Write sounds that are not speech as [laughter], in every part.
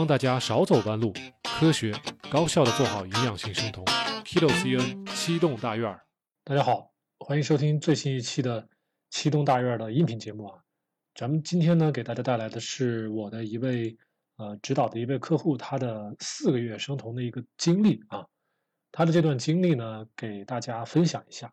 帮大家少走弯路，科学高效的做好营养性生酮。Kilo CN 七栋大院，大家好，欢迎收听最新一期的七栋大院的音频节目啊。咱们今天呢，给大家带来的是我的一位呃指导的一位客户，他的四个月生酮的一个经历啊。他的这段经历呢，给大家分享一下。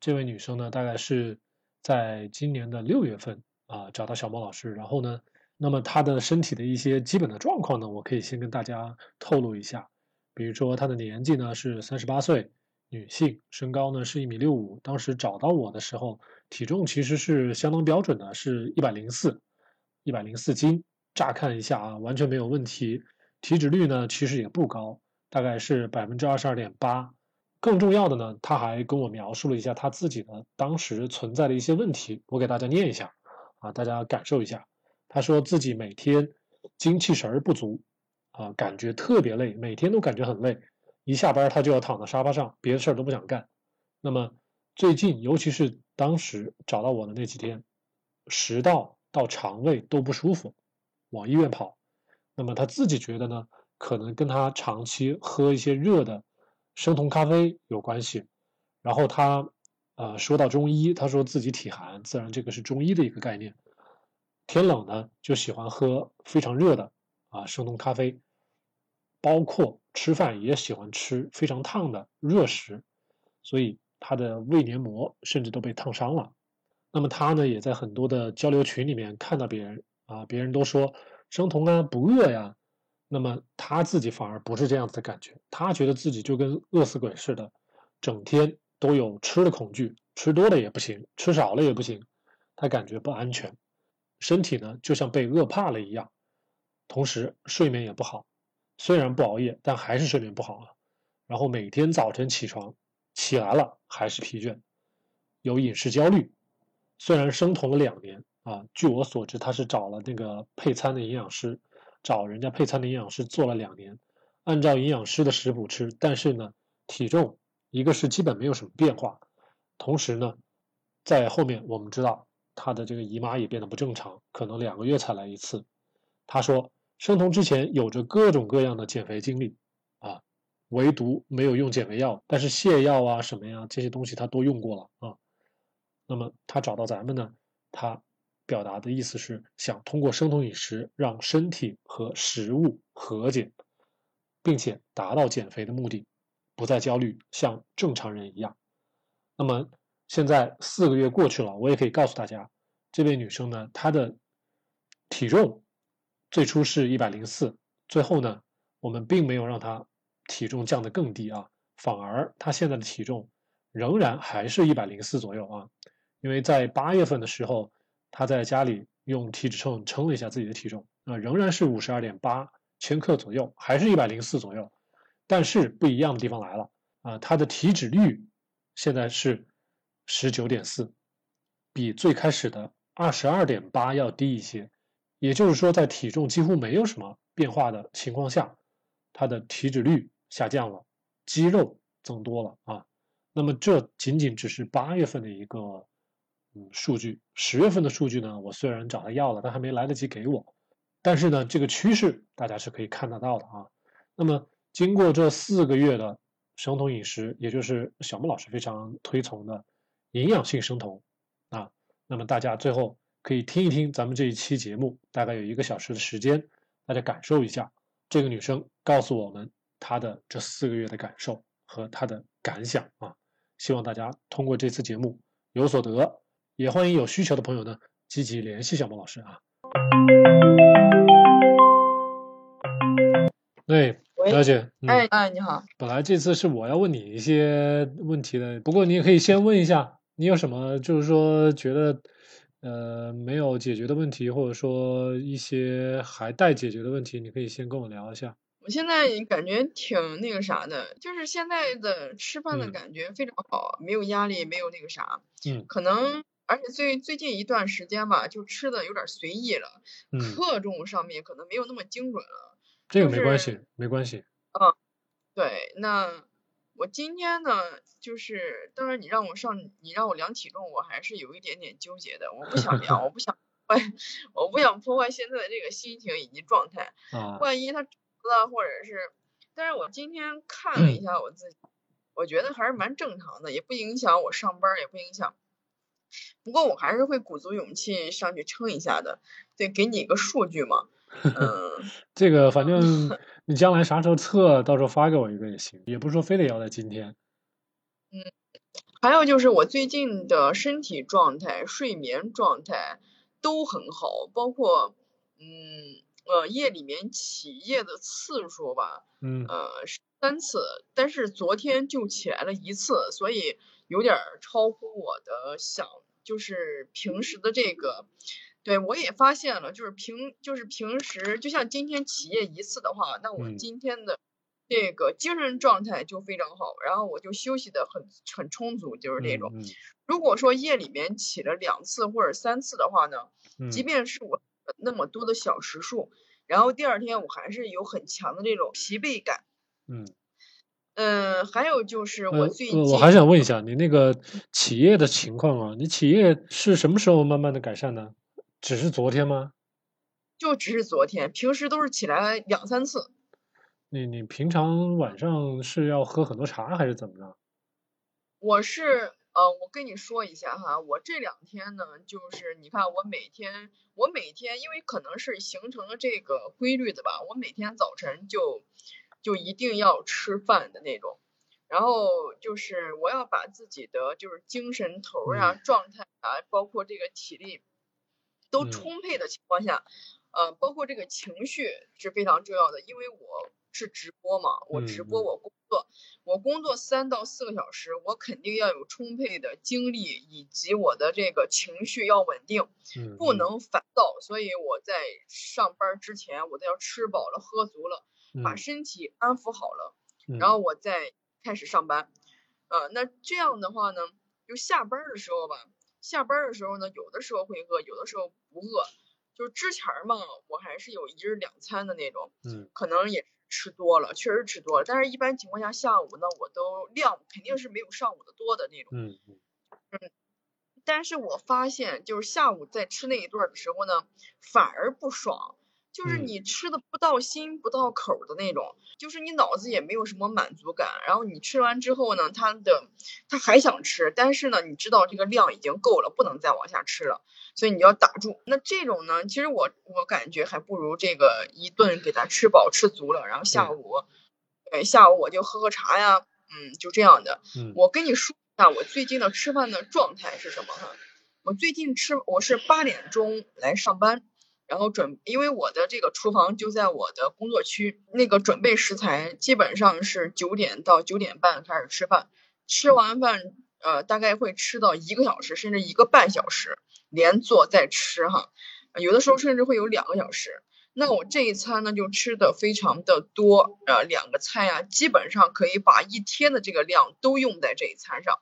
这位女生呢，大概是在今年的六月份啊找到小猫老师，然后呢。那么她的身体的一些基本的状况呢，我可以先跟大家透露一下。比如说她的年纪呢是三十八岁，女性，身高呢是一米六五。当时找到我的时候，体重其实是相当标准的，是一百零四，一百零四斤。乍看一下啊，完全没有问题。体脂率呢其实也不高，大概是百分之二十二点八。更重要的呢，她还跟我描述了一下她自己的当时存在的一些问题，我给大家念一下啊，大家感受一下。他说自己每天精气神儿不足，啊，感觉特别累，每天都感觉很累，一下班他就要躺在沙发上，别的事儿都不想干。那么最近，尤其是当时找到我的那几天，食道到肠胃都不舒服，往医院跑。那么他自己觉得呢，可能跟他长期喝一些热的生酮咖啡有关系。然后他呃说到中医，他说自己体寒，自然这个是中医的一个概念。天冷呢，就喜欢喝非常热的啊生酮咖啡，包括吃饭也喜欢吃非常烫的热食，所以他的胃黏膜甚至都被烫伤了。那么他呢，也在很多的交流群里面看到别人啊，别人都说生酮啊不饿呀，那么他自己反而不是这样子的感觉，他觉得自己就跟饿死鬼似的，整天都有吃的恐惧，吃多了也不行，吃少了也不行，他感觉不安全。身体呢，就像被饿怕了一样，同时睡眠也不好。虽然不熬夜，但还是睡眠不好啊。然后每天早晨起床起来了还是疲倦，有饮食焦虑。虽然生酮了两年啊，据我所知，他是找了那个配餐的营养师，找人家配餐的营养师做了两年，按照营养师的食谱吃，但是呢，体重一个是基本没有什么变化，同时呢，在后面我们知道。她的这个姨妈也变得不正常，可能两个月才来一次。她说，生酮之前有着各种各样的减肥经历，啊，唯独没有用减肥药，但是泻药啊什么呀这些东西她都用过了啊。那么她找到咱们呢，她表达的意思是想通过生酮饮食让身体和食物和解，并且达到减肥的目的，不再焦虑，像正常人一样。那么。现在四个月过去了，我也可以告诉大家，这位女生呢，她的体重最初是一百零四，最后呢，我们并没有让她体重降得更低啊，反而她现在的体重仍然还是一百零四左右啊，因为在八月份的时候，她在家里用体脂秤称了一下自己的体重，啊，仍然是五十二点八千克左右，还是一百零四左右，但是不一样的地方来了啊，她的体脂率现在是。十九点四，比最开始的二十二点八要低一些，也就是说，在体重几乎没有什么变化的情况下，它的体脂率下降了，肌肉增多了啊。那么这仅仅只是八月份的一个嗯数据，十月份的数据呢，我虽然找他要了，但还没来得及给我，但是呢，这个趋势大家是可以看得到的啊。那么经过这四个月的生酮饮食，也就是小木老师非常推崇的。营养性生酮啊，那么大家最后可以听一听咱们这一期节目，大概有一个小时的时间，大家感受一下这个女生告诉我们她的这四个月的感受和她的感想啊。希望大家通过这次节目有所得，也欢迎有需求的朋友呢积极联系小莫老师啊。哎，了解。哎哎，你好。本来这次是我要问你一些问题的，不过你也可以先问一下。你有什么就是说觉得呃没有解决的问题，或者说一些还待解决的问题，你可以先跟我聊一下。我现在感觉挺那个啥的，就是现在的吃饭的感觉非常好，没有压力，没有那个啥。嗯。可能而且最最近一段时间吧，就吃的有点随意了，克重上面可能没有那么精准了。这个没关系，没关系。嗯，对，那。我今天呢，就是当然你让我上，你让我量体重，我还是有一点点纠结的。我不想量，我不想坏，我不想破坏现在的这个心情以及状态。[laughs] 啊，万一他了，或者是，但是我今天看了一下我自己，我觉得还是蛮正常的，也不影响我上班，也不影响。不过我还是会鼓足勇气上去称一下的，对，给你一个数据嘛。[laughs] 嗯，这个反正 [laughs] 你将来啥时候测，到时候发给我一个也行，也不是说非得要在今天。嗯，还有就是我最近的身体状态、睡眠状态都很好，包括嗯呃夜里面起夜的次数吧，嗯呃三次，但是昨天就起来了一次，所以有点超乎我的想，就是平时的这个。对，我也发现了，就是平就是平时，就像今天起夜一次的话，那我今天的这个精神状态就非常好，然后我就休息的很很充足，就是那种。如果说夜里面起了两次或者三次的话呢，即便是我那么多的小时数，然后第二天我还是有很强的这种疲惫感。嗯嗯，还有就是我最近，我还想问一下你那个起夜的情况啊，你起夜是什么时候慢慢的改善呢？只是昨天吗？就只是昨天，平时都是起来两三次。你你平常晚上是要喝很多茶还是怎么着？我是呃，我跟你说一下哈，我这两天呢，就是你看我每天，我每天因为可能是形成了这个规律的吧，我每天早晨就就一定要吃饭的那种，然后就是我要把自己的就是精神头呀、状态啊，包括这个体力。都充沛的情况下，呃，包括这个情绪是非常重要的，因为我是直播嘛，我直播我工作，我工作三到四个小时，我肯定要有充沛的精力，以及我的这个情绪要稳定，不能烦躁，所以我在上班之前，我都要吃饱了喝足了，把身体安抚好了，然后我再开始上班，呃，那这样的话呢，就下班的时候吧。下班的时候呢，有的时候会饿，有的时候不饿。就是之前嘛，我还是有一日两餐的那种，嗯，可能也吃多了，确实吃多了。但是一般情况下，下午呢，我都量肯定是没有上午的多的那种，嗯嗯。但是我发现，就是下午在吃那一顿的时候呢，反而不爽。就是你吃的不到心不到口的那种，就是你脑子也没有什么满足感，然后你吃完之后呢，他的他还想吃，但是呢，你知道这个量已经够了，不能再往下吃了，所以你要打住。那这种呢，其实我我感觉还不如这个一顿给他吃饱吃足了，然后下午，对，下午我就喝喝茶呀，嗯，就这样的。我跟你说一下我最近的吃饭的状态是什么哈？我最近吃我是八点钟来上班。然后准，因为我的这个厨房就在我的工作区，那个准备食材基本上是九点到九点半开始吃饭，吃完饭呃大概会吃到一个小时甚至一个半小时，连做再吃哈，有的时候甚至会有两个小时。那我这一餐呢就吃的非常的多，呃两个菜呀基本上可以把一天的这个量都用在这一餐上。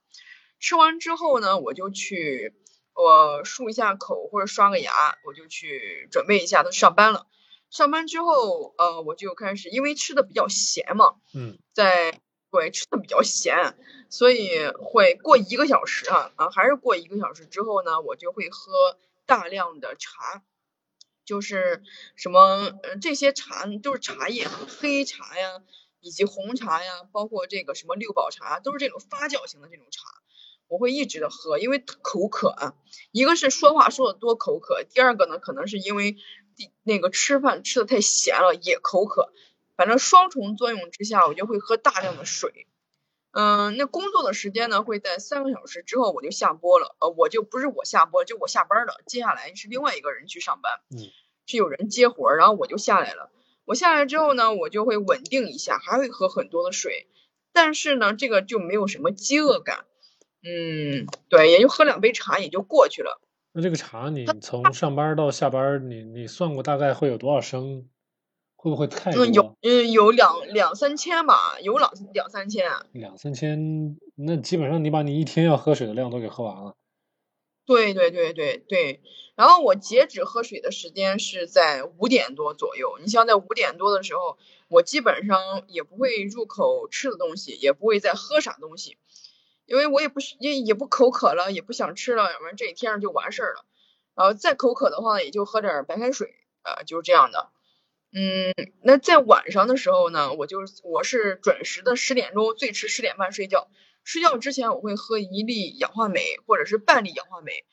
吃完之后呢我就去。我漱一下口或者刷个牙，我就去准备一下，都上班了。上班之后，呃，我就开始，因为吃的比较咸嘛，嗯，在对吃的比较咸，所以会过一个小时啊啊，还是过一个小时之后呢，我就会喝大量的茶，就是什么，呃，这些茶都是茶叶，黑茶呀，以及红茶呀，包括这个什么六堡茶，都是这种发酵型的这种茶。我会一直的喝，因为口渴啊。一个是说话说的多口渴，第二个呢，可能是因为那个吃饭吃的太咸了也口渴。反正双重作用之下，我就会喝大量的水。嗯，那工作的时间呢，会在三个小时之后我就下播了。呃，我就不是我下播，就我下班了。接下来是另外一个人去上班，嗯，是有人接活，然后我就下来了。我下来之后呢，我就会稳定一下，还会喝很多的水。但是呢，这个就没有什么饥饿感。嗯，对，也就喝两杯茶也就过去了。那这个茶，你从上班到下班，你你算过大概会有多少升？会不会太多？嗯，有嗯有两两三千吧，有两两三千。两三千，那基本上你把你一天要喝水的量都给喝完了。对对对对对。然后我截止喝水的时间是在五点多左右。你像在五点多的时候，我基本上也不会入口吃的东西，也不会再喝啥东西。因为我也不也也不口渴了，也不想吃了，要不然这一天上就完事儿了。然后再口渴的话，也就喝点白开水，呃，就是这样的。嗯，那在晚上的时候呢，我就我是准时的十点钟，最迟十点半睡觉。睡觉之前我会喝一粒氧化镁或者是半粒氧化镁，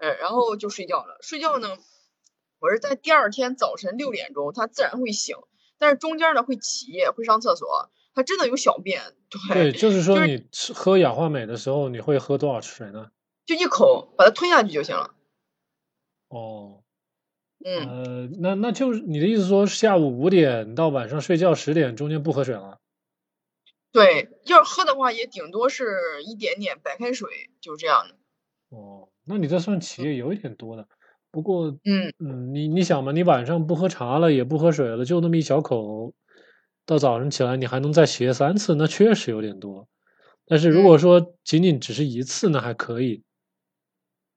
呃，然后就睡觉了。睡觉呢，我是在第二天早晨六点钟，它自然会醒，但是中间呢会起夜，会上厕所，它真的有小便。对，[laughs] 就是说你吃喝氧化镁的时候，你会喝多少水呢？就一口把它吞下去就行了。哦。嗯，呃，那那就是你的意思说，下午五点到晚上睡觉十点中间不喝水了？对，要是喝的话，也顶多是一点点白开水，就这样的。哦，那你这算起夜有一点多的。不过，嗯嗯，你你想嘛，你晚上不喝茶了，也不喝水了，就那么一小口，到早上起来你还能再起夜三次，那确实有点多。但是如果说仅仅只是一次，那还可以。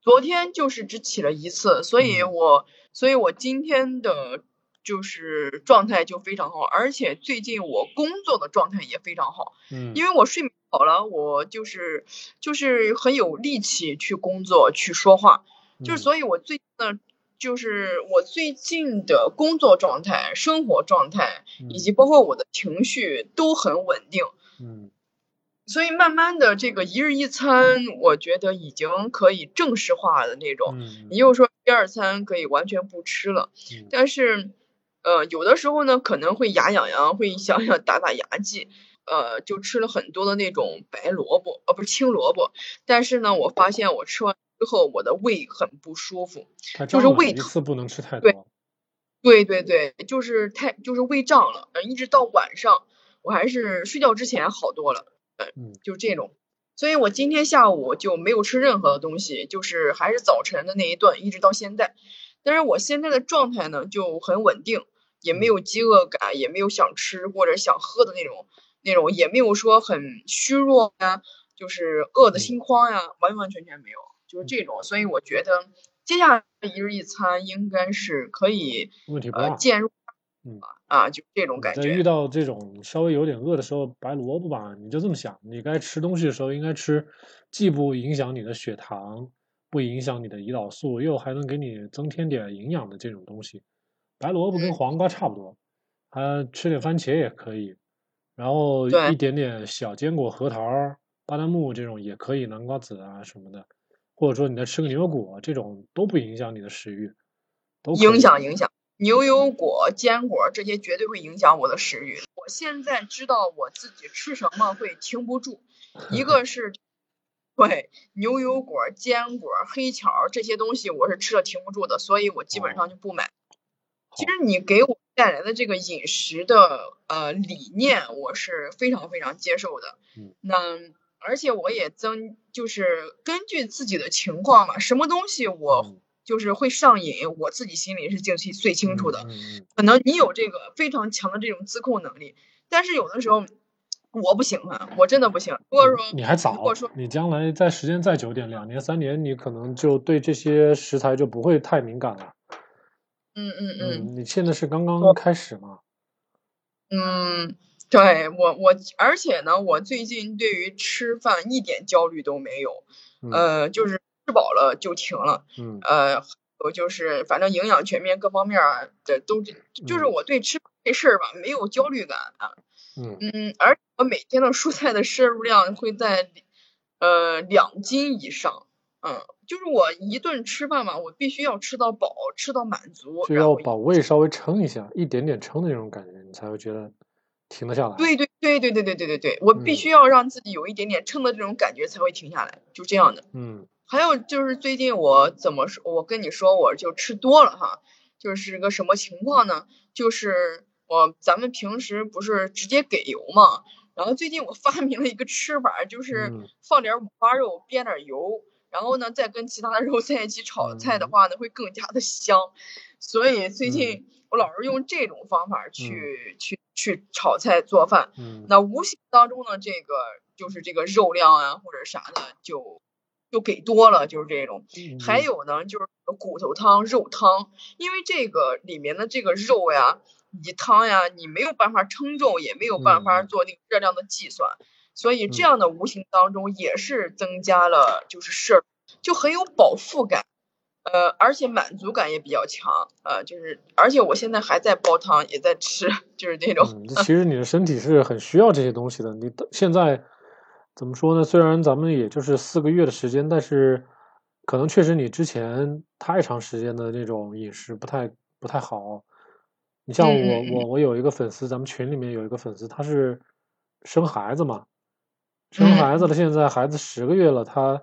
昨天就是只起了一次，所以我。所以我今天的就是状态就非常好，而且最近我工作的状态也非常好。嗯，因为我睡好了，我就是就是很有力气去工作去说话，就是所以我最呢就是我最近的工作状态、生活状态以及包括我的情绪都很稳定。嗯。所以慢慢的，这个一日一餐，我觉得已经可以正式化的那种。也就是说，第二餐可以完全不吃了。但是，呃，有的时候呢，可能会牙痒痒，会想想打打牙祭，呃，就吃了很多的那种白萝卜，呃，不是青萝卜。但是呢，我发现我吃完之后，我的胃很不舒服，就是胃疼。一次不能吃太多。对对对，就是太就是胃胀了，一直到晚上，我还是睡觉之前好多了。嗯，就这种，所以我今天下午就没有吃任何的东西，就是还是早晨的那一顿，一直到现在。但是我现在的状态呢就很稳定，也没有饥饿感，也没有想吃或者想喝的那种那种，也没有说很虚弱呀，就是饿的心慌呀，完完全全没有，就是这种。所以我觉得接下来一日一餐应该是可以呃渐入。嗯啊，就这种感觉。在遇到这种稍微有点饿的时候，白萝卜吧，你就这么想：你该吃东西的时候应该吃，既不影响你的血糖，不影响你的胰岛素，又还能给你增添点营养的这种东西。白萝卜跟黄瓜差不多，还吃点番茄也可以，然后一点点小坚果，核桃、巴旦木这种也可以，南瓜子啊什么的，或者说你再吃个牛油果，这种都不影响你的食欲，都影响影响。牛油果、坚果这些绝对会影响我的食欲。我现在知道我自己吃什么会停不住，一个是，对牛油果、坚果、黑巧这些东西我是吃了停不住的，所以我基本上就不买。其实你给我带来的这个饮食的呃理念，我是非常非常接受的。嗯那而且我也增就是根据自己的情况嘛，什么东西我。就是会上瘾，我自己心里是最清最清楚的。可能你有这个非常强的这种自控能力，但是有的时候我不行啊，我真的不行。如果说你还早，如果说你将来在时间再久点，两年三年，你可能就对这些食材就不会太敏感了。嗯嗯嗯，你现在是刚刚开始嘛？嗯，对我我，而且呢，我最近对于吃饭一点焦虑都没有，呃，就是。吃饱了就停了，嗯，呃，我就是反正营养全面，各方面啊，这都就是我对吃这事儿吧没有焦虑感啊，嗯。嗯，而我每天的蔬菜的摄入量会在呃两斤以上，嗯，就是我一顿吃饭嘛，我必须要吃到饱，吃到满足，就要把胃稍微撑一下，一点点撑的那种感觉，你才会觉得停得下来。对对对对对对对对对，我必须要让自己有一点点撑的这种感觉才会停下来，就这样的，嗯。还有就是最近我怎么说？我跟你说，我就吃多了哈，就是个什么情况呢？就是我咱们平时不是直接给油嘛，然后最近我发明了一个吃法，就是放点五花肉，煸点油，然后呢再跟其他的肉 [laughs] 在一起炒菜的话呢，会更加的香。所以最近我老是用这种方法去去去炒菜做饭，那无形当中呢，这个就是这个肉量啊或者啥的就。就给多了，就是这种。还有呢，就是骨头汤、肉汤，因为这个里面的这个肉呀、以及汤呀，你没有办法称重，也没有办法做那个热量的计算，所以这样的无形当中也是增加了，就是摄，就很有饱腹感。呃，而且满足感也比较强，呃，就是而且我现在还在煲汤，也在吃，[laughs] 就是那种。嗯，其实你的身体是很需要这些东西的。你现在怎么说呢？虽然咱们也就是四个月的时间，但是可能确实你之前太长时间的那种饮食不太不太好。你像我我我有一个粉丝，咱们群里面有一个粉丝，他是生孩子嘛，生孩子了，现在孩子十个月了，他。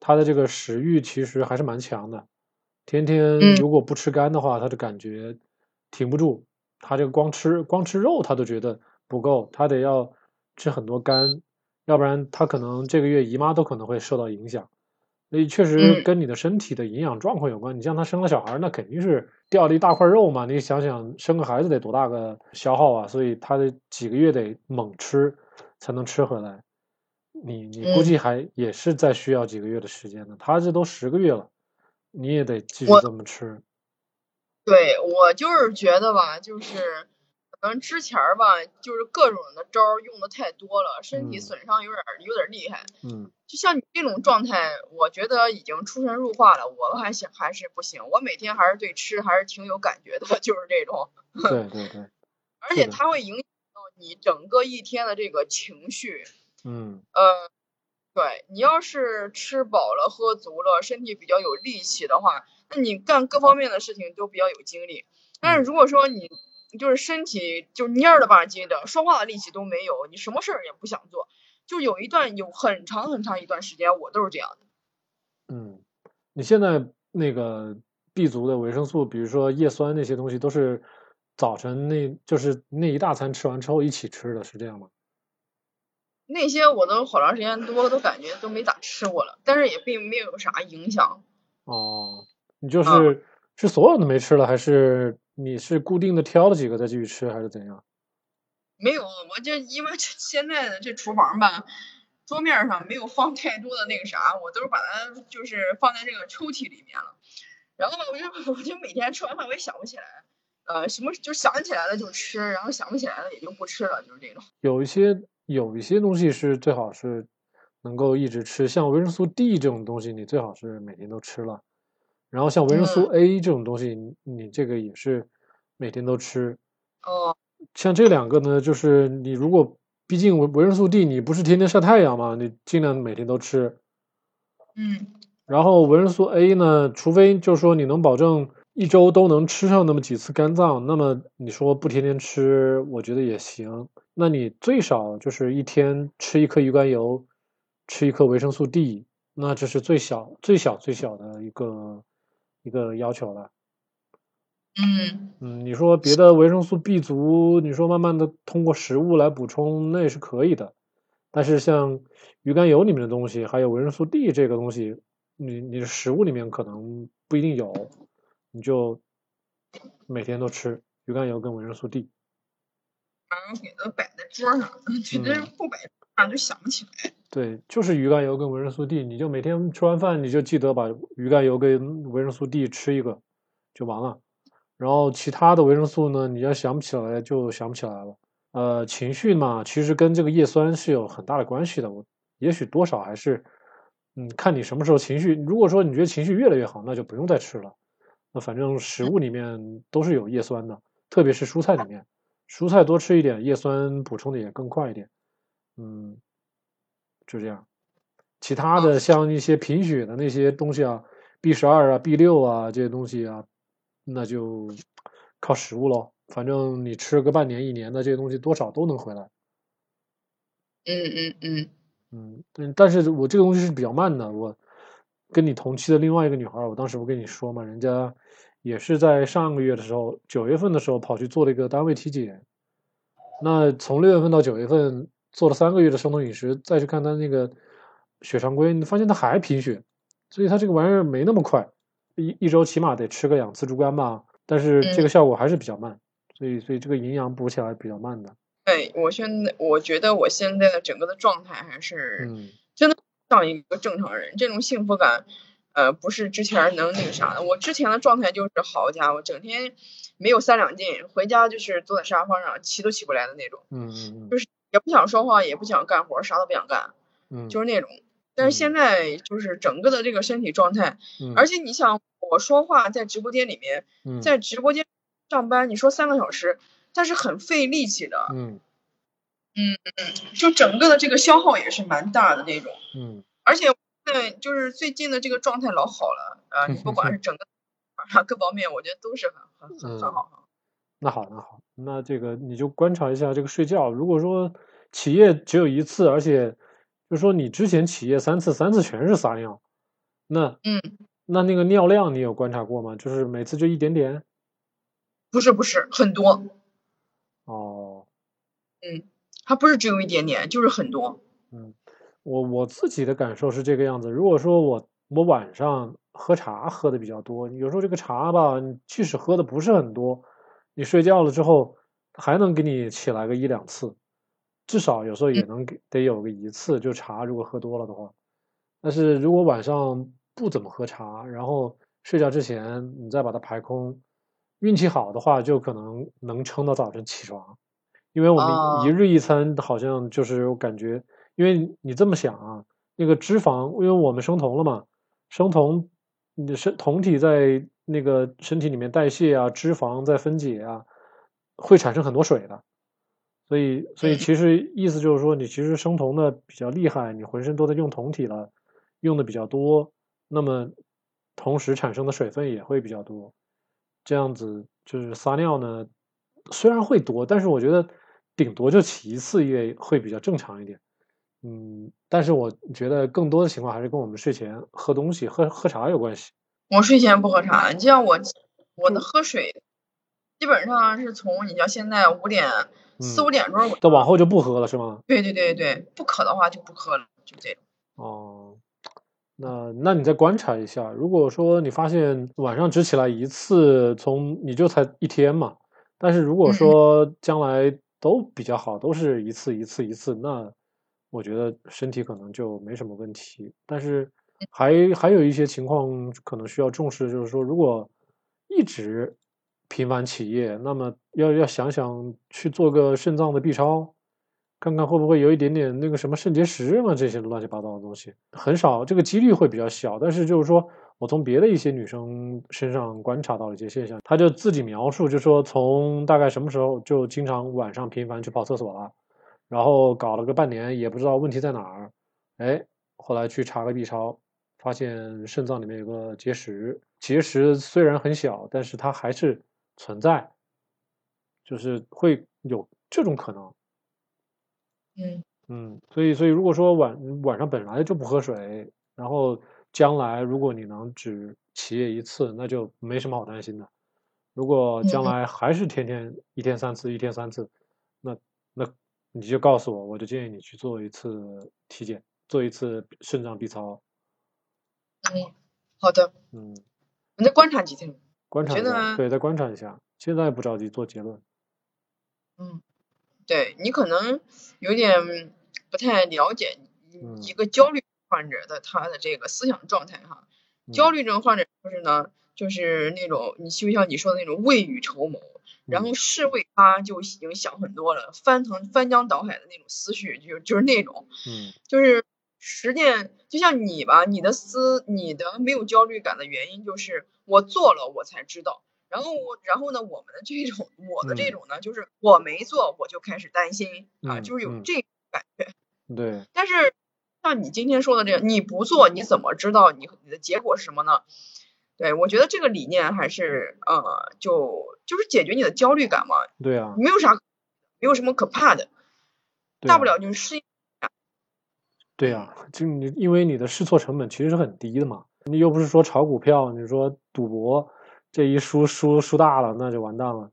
他的这个食欲其实还是蛮强的，天天如果不吃肝的话，他就感觉停不住。他这个光吃光吃肉，他都觉得不够，他得要吃很多肝，要不然他可能这个月姨妈都可能会受到影响。所以确实跟你的身体的营养状况有关。你像他生了小孩，那肯定是掉了一大块肉嘛。你想想，生个孩子得多大个消耗啊？所以他的几个月得猛吃才能吃回来。你你估计还也是在需要几个月的时间呢，他这都十个月了，你也得继续这么吃。对我就是觉得吧，就是可能之前吧，就是各种的招用的太多了，身体损伤有点有点厉害。嗯，就像你这种状态，我觉得已经出神入化了。我还行还是不行，我每天还是对吃还是挺有感觉的，[laughs] 就是这种。对对对。而且它会影响到你整个一天的这个情绪。嗯，呃，对你要是吃饱了喝足了，身体比较有力气的话，那你干各方面的事情都比较有精力。但是如果说你就是身体就蔫了吧唧的，说话的力气都没有，你什么事儿也不想做，就有一段有很长很长一段时间，我都是这样的。嗯，你现在那个 B 族的维生素，比如说叶酸那些东西，都是早晨那就是那一大餐吃完之后一起吃的，是这样吗？那些我都好长时间多了，都感觉都没咋吃过了，但是也并没有啥影响。哦，你就是是所有的没吃了，还是你是固定的挑了几个再继续吃，还是怎样？没有，我就因为现在的这厨房吧，桌面上没有放太多的那个啥，我都是把它就是放在这个抽屉里面了。然后吧，我就 [laughs] 我就每天吃完饭我也想不起来，呃，什么就想起来了就吃，然后想不起来了也就不吃了，就是这种。有一些。有一些东西是最好是能够一直吃，像维生素 D 这种东西，你最好是每天都吃了。然后像维生素 A 这种东西，你这个也是每天都吃。哦。像这两个呢，就是你如果毕竟维维生素 D 你不是天天晒太阳嘛，你尽量每天都吃。嗯。然后维生素 A 呢，除非就是说你能保证一周都能吃上那么几次肝脏，那么你说不天天吃，我觉得也行。那你最少就是一天吃一颗鱼肝油，吃一颗维生素 D，那这是最小、最小、最小的一个一个要求了。嗯嗯，你说别的维生素 B 族，你说慢慢的通过食物来补充，那也是可以的。但是像鱼肝油里面的东西，还有维生素 D 这个东西，你你的食物里面可能不一定有，你就每天都吃鱼肝油跟维生素 D。然后给它摆在桌上，觉得不摆上就想不起来。对，就是鱼肝油跟维生素 D，你就每天吃完饭你就记得把鱼肝油跟维生素 D 吃一个就完了。然后其他的维生素呢，你要想不起来就想不起来了。呃，情绪嘛，其实跟这个叶酸是有很大的关系的。我也许多少还是，嗯，看你什么时候情绪。如果说你觉得情绪越来越好，那就不用再吃了。那反正食物里面都是有叶酸的，特别是蔬菜里面。蔬菜多吃一点，叶酸补充的也更快一点。嗯，就这样。其他的像一些贫血的那些东西啊，B 十二啊、B 六啊这些东西啊，那就靠食物喽。反正你吃个半年、一年的这些东西，多少都能回来。嗯嗯嗯嗯，但但是我这个东西是比较慢的。我跟你同期的另外一个女孩，我当时不跟你说嘛，人家。也是在上个月的时候，九月份的时候跑去做了一个单位体检。那从六月份到九月份做了三个月的生酮饮食，再去看她那个血常规，你发现她还贫血，所以她这个玩意儿没那么快，一一周起码得吃个两次猪肝吧。但是这个效果还是比较慢，所以所以这个营养补起来比较慢的。对我现在我觉得我现在的整个的状态还是真的像一个正常人，这种幸福感。呃，不是之前能那个啥的，我之前的状态就是好家伙，整天没有三两斤，回家就是坐在沙发上起都起不来的那种，嗯就是也不想说话，也不想干活，啥都不想干，嗯，就是那种。但是现在就是整个的这个身体状态，嗯，而且你想我说话在直播间里面，嗯在直播间上班，你说三个小时，但是很费力气的，嗯就整个的这个消耗也是蛮大的那种。嗯而且在，就是最近的这个状态老好了啊、你不管是整个啊各方面，我觉得都是很很很很好。那好，那好，那这个你就观察一下这个睡觉。如果说起夜只有一次，而且就是说你之前起夜三次，三次全是撒尿，那嗯，那那个尿量你有观察过吗？就是每次就一点点？不是不是很多，哦，它不是只有一点点，就是很多。嗯，我我自己的感受是这个样子。如果说我我晚上喝茶喝的比较多，有时候这个茶吧，你即使喝的不是很多，你睡觉了之后还能给你起来个一两次，至少有时候也能给得有个一次，就茶如果喝多了的话。但是如果晚上不怎么喝茶，然后睡觉之前你再把它排空，运气好的话就可能能撑到早晨起床。因为我哦们一日一餐好像就是我感觉，因为你这么想啊，那个脂肪，因为我们生酮了嘛，生酮，你的身酮体在那个身体里面代谢啊，脂肪在分解啊，会产生很多水的，所以所以嗯其实意思就是说，你其实生酮的比较厉害，你浑身都在用酮体了，用的比较多，那么同时产生的水分也会比较多，这样子就是撒尿呢，虽然会多，但是我觉得顶多就起一次夜会比较正常一点。嗯，但是我觉得更多的情况还是跟我们睡前喝东西、喝喝茶有关系。我睡前不喝茶，你像我我的喝水，基本上是从你像现在五点四嗯五点钟我，再往后就不喝了是吗？对对对对，不渴的话就不喝了，就这种。哦，那那你再观察一下，如果说你发现晚上只起来一次，从你就才一天嘛，但是如果嗯说将来都比较好，都是一次一次一次，那我觉得身体可能就没什么问题。但是还还有一些情况可能需要重视，就是说如果一直频繁起夜，那么要要想想去做个肾脏的 B 超。看看会不会有一点点那个什么肾结石嘛，这些乱七八糟的东西很少，这个几率会比较小。但是就是说我从别的一些女生身上观察到了一些现象，她就自己描述，就说从大概什么时候就经常晚上频繁去跑厕所了，然后搞了个半年也不知道问题在哪儿，哎，后来去查个 B 超，发现肾脏里面有个结石，结石虽然很小，但是它还是存在，就是会有这种可能。嗯。嗯，所以所以如果说晚晚上本来就不喝水，然后将来如果你能只起夜一次，那就没什么好担心的。如果将嗯来还是天天一天三次，一天三次，那那你就告诉我，我就建议你去做一次体检，做一次肾脏 B 超。嗯，好的，嗯，你再观察几天。观察一下，对，再观察一下。现在不着急做结论。嗯，对你可能有点不太了解嗯一个焦虑患者的他的这个思想状态哈。焦虑症患者就是呢，就是那种你就像你说的那种未雨绸缪，然后事为他就已经想很多了，翻腾翻江倒海的那种思绪，就就是那种，嗯。就是实践，就像你吧，你的思，你的没有焦虑感的原因就是我做了我才知道，然后我，然后呢，我们的这种，我的这嗯。种呢，就是我没做我就开始担心啊，就是有这种感觉。对，但是像你今天说的这个，你不做你怎么知道你你的结果是什么呢？对我觉得这个理念还是呃，就就是解决你的焦虑感嘛，对啊，没有啥，没有什么可怕的，啊大不了就是。对呀、就你因为你的试错成本其实是很低的嘛，你又不是说炒股票，你说赌博，这一输输输大了那就完蛋了。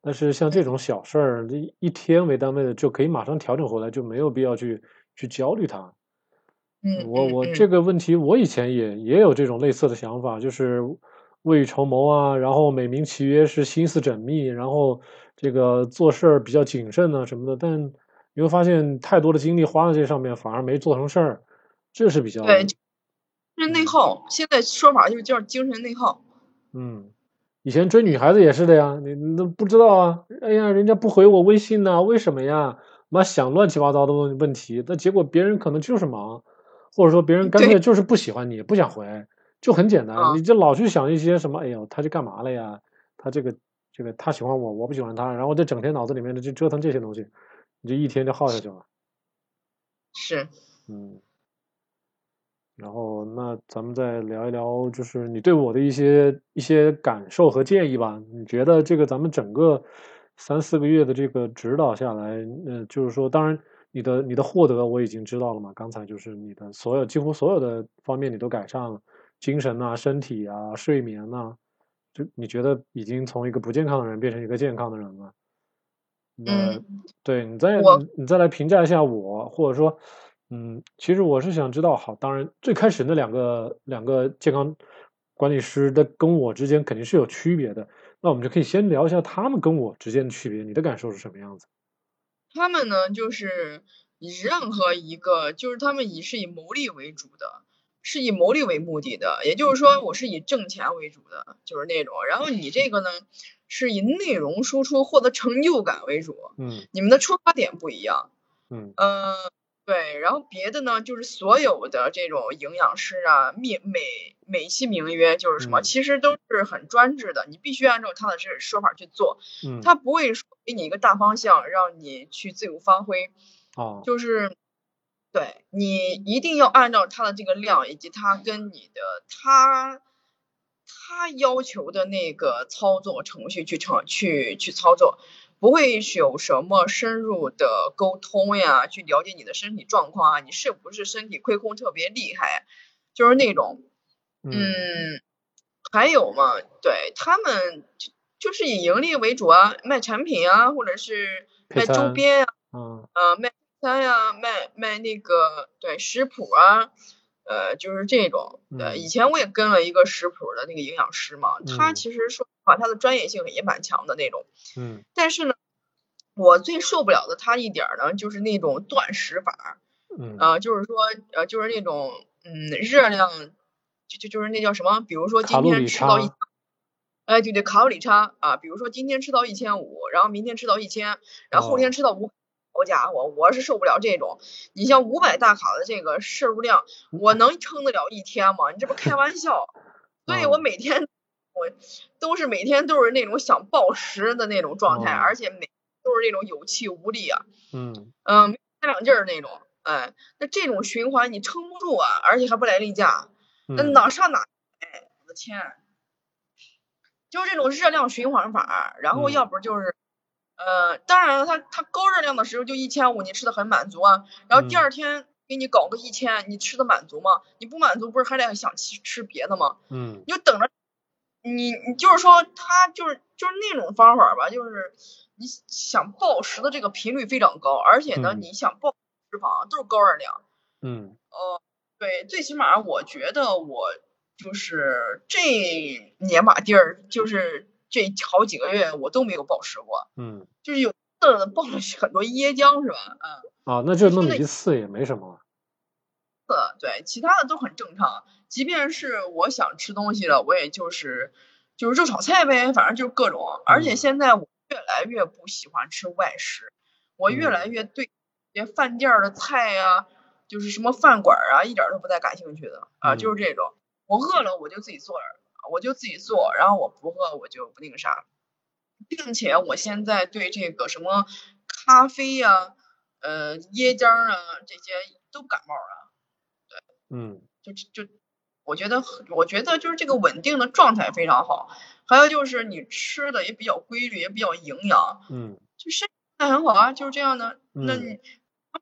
但是像这种小事儿，这一一天为单位的就可以马上调整回来，就没有必要去去焦虑它。嗯，我我嗯这个问题，我以前也也有这种类似的想法，就是未雨绸缪啊，然后美名其曰是心思缜密，然后这个做事儿比较谨慎啊什么的，但你会发现太多的精力花在这上面，反而没做成事儿，这是比较对是内耗，现在说法就叫精神内耗。嗯，以前追女孩子也是的呀，你你都不知道啊，哎呀，人家不回我微信呐、为什么呀？妈想乱七八糟的问问题，那结果别人可能就是忙，或者说别人干脆就是不喜欢你，不想回，就很简单，啊你就老去想一些什么，哎呦，他去干嘛了呀？他这个这个他喜欢我，我不喜欢他，然后就整天脑子里面就折腾这些东西，你就一天就耗下去了。是，嗯，然后那咱们再聊一聊，就是你对我的一些一些感受和建议吧。你觉得这个咱们整个三四个月的这个指导下来，呃，就是说，当然你的你的获得我已经知道了嘛，刚才就是你的所有几乎所有的方面你都改善了，精神呐、身体啊、睡眠呐、就你觉得已经从一个不健康的人变成一个健康的人了。那嗯，对你再你你再来评价一下我，或者说，嗯，其实我是想知道，好，当然最开始那两个两个健康管理师的跟我之间肯定是有区别的，那我们就可以先聊一下他们跟我之间的区别，你的感受是什么样子？他们呢，就是以任何一个，就是他们以是以牟利为主的，是以牟利为目的的，也就是说，我是以挣钱为主的，就是那种。然后你这个呢，是以内容输出获得成就感为主，嗯你们的出发点不一样。嗯呃、对，然后别的呢，就是所有的这种营养师啊，美美美其名曰就是什么，嗯其实都是很专制的，你必须按照他的这说法去做，嗯，他不会说给你一个大方向，让你去自由发挥，哦，就是对你一定要按照他的这个量以及他跟你的他他要求的那个操作程序去成去去操作，不会有什么深入的沟通呀，去了解你的身体状况啊，你是不是身体亏空特别厉害，就是那种。嗯。嗯，还有嘛，对他们就就是以盈利为主啊，卖产品啊，或者是卖周边啊。嗯呃，卖餐呀，卖卖那个对食谱啊，呃，就是这种。呃，嗯以前我也跟了一个食谱的那个营养师嘛，他嗯其实说实话，他的专业性也蛮强的那种。嗯但是呢，我最受不了的他一点儿呢，就是那种断食法，嗯呃，就是说，呃，就是那种嗯，热量，就就就是那叫什么，比如说今天吃到一差，哎，对对，卡路里差啊，比如说今天吃到一千五，然后明天吃到一千，然后后哦天吃到五，好家伙，我是受不了这种。你像五百大卡的这个摄入量，我能撑得了一天吗？你这不开玩笑？[laughs] 所以我嗯每天我都是每天都是那种想暴食的那种状态，哦而且每都是那种有气无力啊，嗯嗯，没三两劲儿那种。哎，那这种循环你撑不住啊，而且还不来例假，那嗯哪上哪？哎，我的天！就是这种热量循环法，然后要嗯不就是，呃，当然了，它它高热量的时候就一千五，你吃的很满足啊，然后第嗯二天给你搞个一千，你吃的满足吗？你不满足，不是还得想吃吃别的吗？嗯你就等着，你你就是说，他就是就是那种方法吧，就是你想暴食的这个频率非常高，而且呢，嗯你想暴脂肪都是高热量。嗯呃，对，最起码我觉得我就是这年把地儿，就是这好几个月我都没有暴食过，嗯就是有次暴了很多椰浆是吧？嗯，啊，那就那么一次也没什么。呃，对，其他的都很正常。即便是我想吃东西了，我也就是就是肉炒菜呗，反正就是各种。而且嗯现在我越来越不喜欢吃外食，我越来嗯越对这些饭店的菜呀、就是什么饭馆啊，一点都不太感兴趣的啊，嗯就是这种。我饿了我就自己做我就自己做，然后我不饿我就不那个啥。并且我现在对这个什么咖啡呀、呃椰浆啊这些都感冒了。对嗯就就我觉得我觉得就是这个稳定的状态非常好，还有就是你吃的也比较规律，也比较营养，嗯就身材很好啊，就是这样的。那嗯你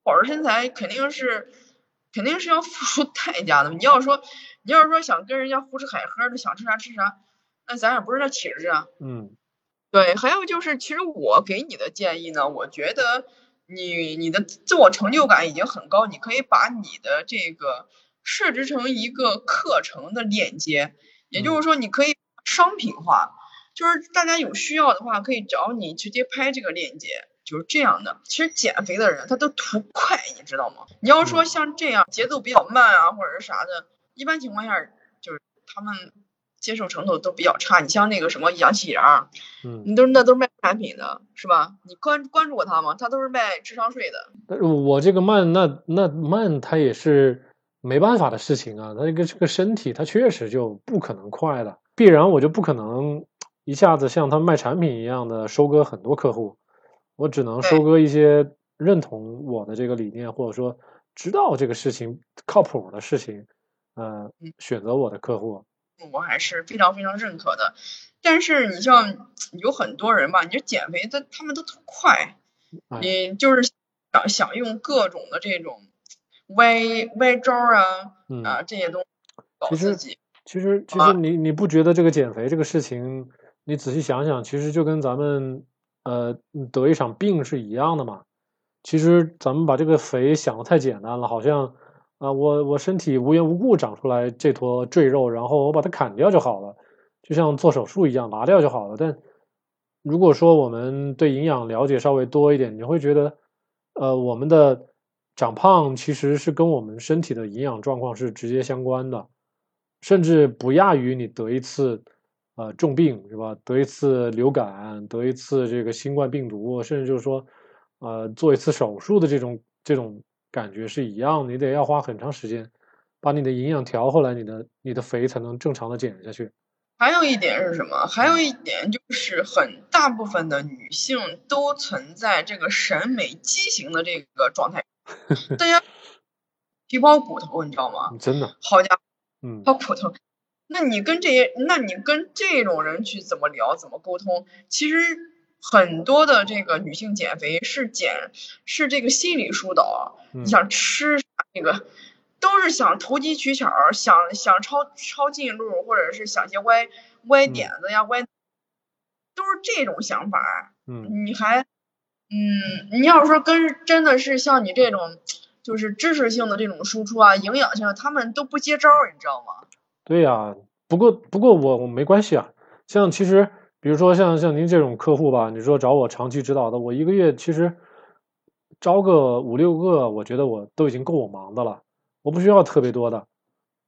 保持身材肯定是肯定是要付出代价的。你要说你要是说想跟人家胡吃海喝的，想吃啥吃啥，那咱也不是那体质啊。嗯对，还有就是，其实我给你的建议呢，我觉得你你的自我成就感已经很高，你可以把你的这个设置成一个课程的链接，也就是嗯说，你可以商品化，就是大家有需要的话，可以找你直接拍这个链接，就是这样的。其实减肥的人他都图快，你知道吗？你要说嗯像这样节奏比较慢啊，或者是啥的，一般情况下就是他们接受程度都比较差。你像那个什么杨启阳。嗯，你都那都是卖产品的，是吧？你关关注过他吗？他都是卖智商税的。但是我这个慢，那那慢他也是没办法的事情啊，他这个这个身体，他确实就不可能快的，必然我就不可能一下子像他卖产品一样的收割很多客户，我只能收割一些认同我的这个理念，或者说知道这个事情靠谱的事情，呃，选择我的客户，我还是非常非常认可的。但是你像有很多人吧，你就减肥，他他们都特快，你就是想想用各种的这种歪歪招啊啊这些东西搞自己。其实其实你你不觉得这个减肥这个事情，你仔细想想，其实就跟咱们呃得一场病是一样的嘛。其实咱们把这个肥想的太简单了，好像啊我我身体无缘无故长出来这坨赘肉，然后我把它砍掉就好了。就像做手术一样，拿掉就好了。但如果说我们对营养了解稍微多一点，你会觉得，呃，我们的长胖其实是跟我们身体的营养状况是直接相关的，甚至不亚于你得一次呃重病是吧？得一次流感，得一次这个新冠病毒，甚至就是说，呃，做一次手术的这种这种感觉是一样，你得要花很长时间把你的营养调回来，你的你的肥才能正常的减下去。还有一点是什么？还有一点就是很大部分的女性都存在这个审美畸形的这个状态。[laughs] 大家皮包骨头，你知道吗？真的。好家伙，嗯，包骨头。那你跟这些，那你跟这种人去怎么聊，怎么沟通？其实很多的这个女性减肥是减，是这个心理疏导。你想吃啥？那个。都是想投机取巧，想想抄抄近路，或者是想些歪歪点子呀，歪，都是这种想法。嗯，你还，嗯，你要说跟真的是像你这种，就是知识性的这种输出啊，营养性，他们都不接招，你知道吗？对呀，不过不过我我没关系啊。像其实，比如说像像您这种客户吧，你说找我长期指导的，我一个月其实招个五六个，我觉得我都已经够我忙的了。我不需要特别多的，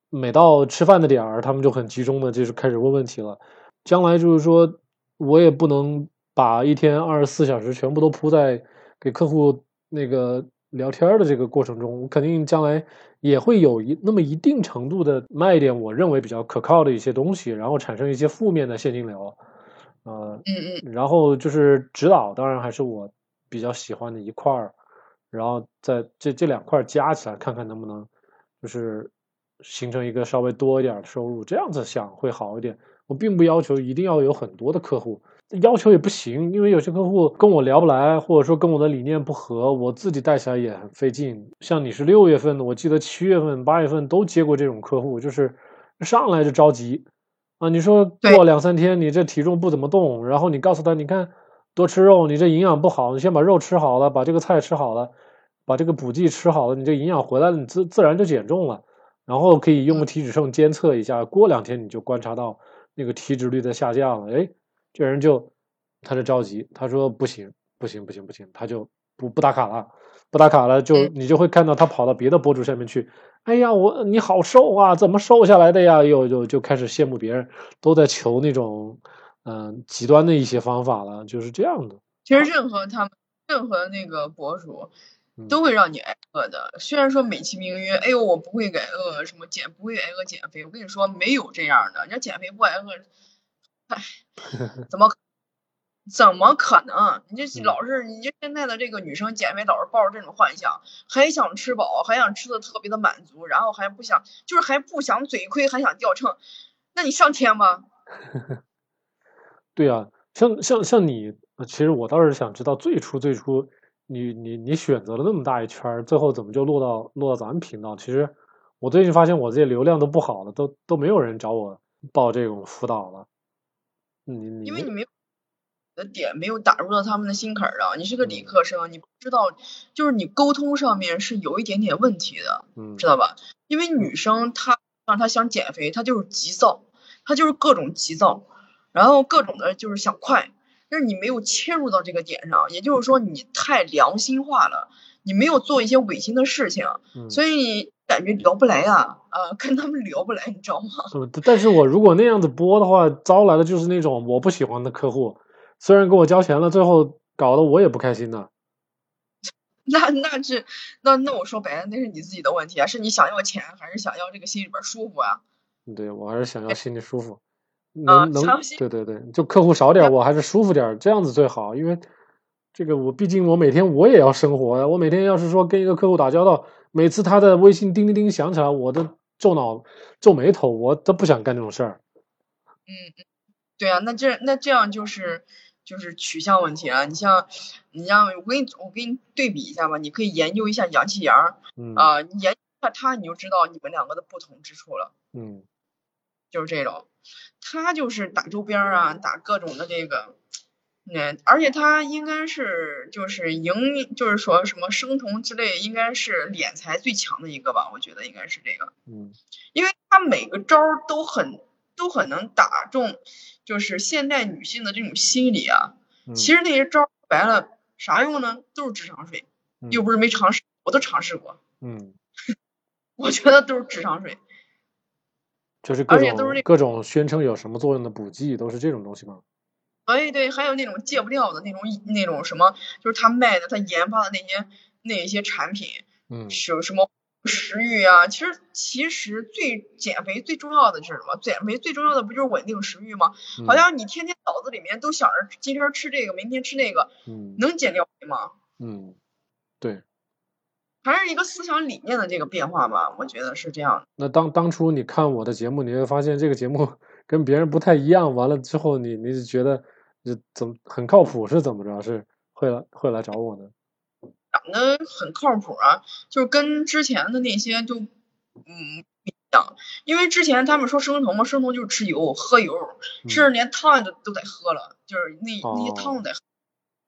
每到吃饭的点儿，他们就很集中的，就是开始问问题了。将来就是说，我也不能把一天二十四小时全部都扑在给客户那个聊天的这个过程中。我肯定将来也会有一那么一定程度的卖点我认为比较可靠的一些东西，然后产生一些负面的现金流。呃，嗯嗯，然后就是指导，当然还是我比较喜欢的一块儿，然后在这这两块加起来，看看能不能。就是形成一个稍微多一点的收入，这样子想会好一点。我并不要求一定要有很多的客户，要求也不行，因为有些客户跟我聊不来，或者说跟我的理念不合，我自己带起来也很费劲。像你是六月份的，我记得七月份、八月份都接过这种客户，就是上来就着急啊。你说过两三天你这体重不怎么动，然后你告诉他，你看多吃肉，你这营养不好，你先把肉吃好了，把这个菜吃好了。把这个补剂吃好了，你这营养回来了，你自自然就减重了。然后可以用个体脂秤监测一下，过两天你就观察到那个体脂率在下降了。哎，这人就他就着急，他说不行不行不行不行，他就不不打卡了，不打卡了就你就会看到他跑到别的博主下面去。哎呀，我你好瘦啊，怎么瘦下来的呀？又又就开始羡慕别人，都在求那种嗯极端的一些方法了，就是这样的。其实任何他们任何那个博主。都会让你挨饿的。虽然说美其名曰，哎呦，我不会挨饿，什么减不会挨饿减肥。我跟你说，没有这样的。你要减肥不挨饿，哎，[laughs] 怎么怎么可能？你就老是，你就现在的这个女生减肥，老是抱着这种幻想，还想吃饱，还想吃的特别的满足，然后还不想，就是还不想嘴亏，还想掉秤，那你上天吗？[laughs] 对啊，像像像你，其实我倒是想知道最初最初。你你你选择了那么大一圈最后怎么就落到落到咱们频道？其实我最近发现我这些流量都不好了，都都没有人找我报这种辅导了。你你因为你没有的点没有打入到他们的心坎儿上，你是个理科生，你不知道就是你沟通上面是有一点点问题的，嗯，知道吧？因为女生她让她想减肥，她就是急躁，她就是各种急躁，然后各种的就是想快。但是你没有切入到这个点上，也就是说你太良心化了，你没有做一些违心的事情，所以感觉聊不来呀啊，呃，跟他们聊不来，你知道吗？但是我如果那样子播的话，招来的就是那种我不喜欢的客户，虽然给我交钱了，最后搞得我也不开心呢。[laughs] 那那这那那我说白了，那是你自己的问题啊，是你想要钱还是想要这个心里边舒服啊？对我还是想要心里舒服，[laughs] 啊能能对对对，就客户少点儿，我还是舒服点儿，这样子最好。因为这个我毕竟我每天我也要生活呀，我每天要是说跟一个客户打交道，每次他的微信叮叮叮响起来，我都皱脑皱眉头，我都不想干这种事儿。嗯嗯，对啊，那这那这样就是就是取向问题了。你像你像我给你我给你对比一下吧，你可以研究一下杨启阳嗯。啊、你研究一下他，你就知道你们两个的不同之处了。嗯。就是这种，他就是打周边儿啊，打各种的这个，嗯，而且他应该是就是赢，就是说什么生酮之类，应该是敛财最强的一个吧，我觉得应该是这个，嗯。因为他每个招儿都很都很能打中，就是现代女性的这种心理啊。嗯，其实那些招儿白了啥用呢？都是智商税，又不是没尝试，我都尝试过，嗯，[laughs] 我觉得都是智商税。就是各而且都是各种宣称有什么作用的补剂，都是这种东西吗？哎，对，还有那种戒不掉的那种那种什么，就是他卖的他研发的那些那些产品，嗯是什么食欲啊？其实其实最减肥最重要的是什么？减肥最重要的不就是稳定食欲吗？好嗯像你天天脑子里面都想着今天吃这个，明天吃那个，嗯能减掉肥吗？嗯，对。还是一个思想理念的这个变化吧，我觉得是这样。那当当初你看我的节目，你会发现这个节目 [laughs] 跟别人不太一样。完了之后你，你是觉得这怎么很靠谱是怎么着？是会来会来找我呢？长得很靠谱啊，就是跟之前的那些就嗯不一样，因为之前他们说生酮嘛，生酮就是吃油喝油，嗯甚至连汤都都得喝了，就是那那些哦汤都得喝，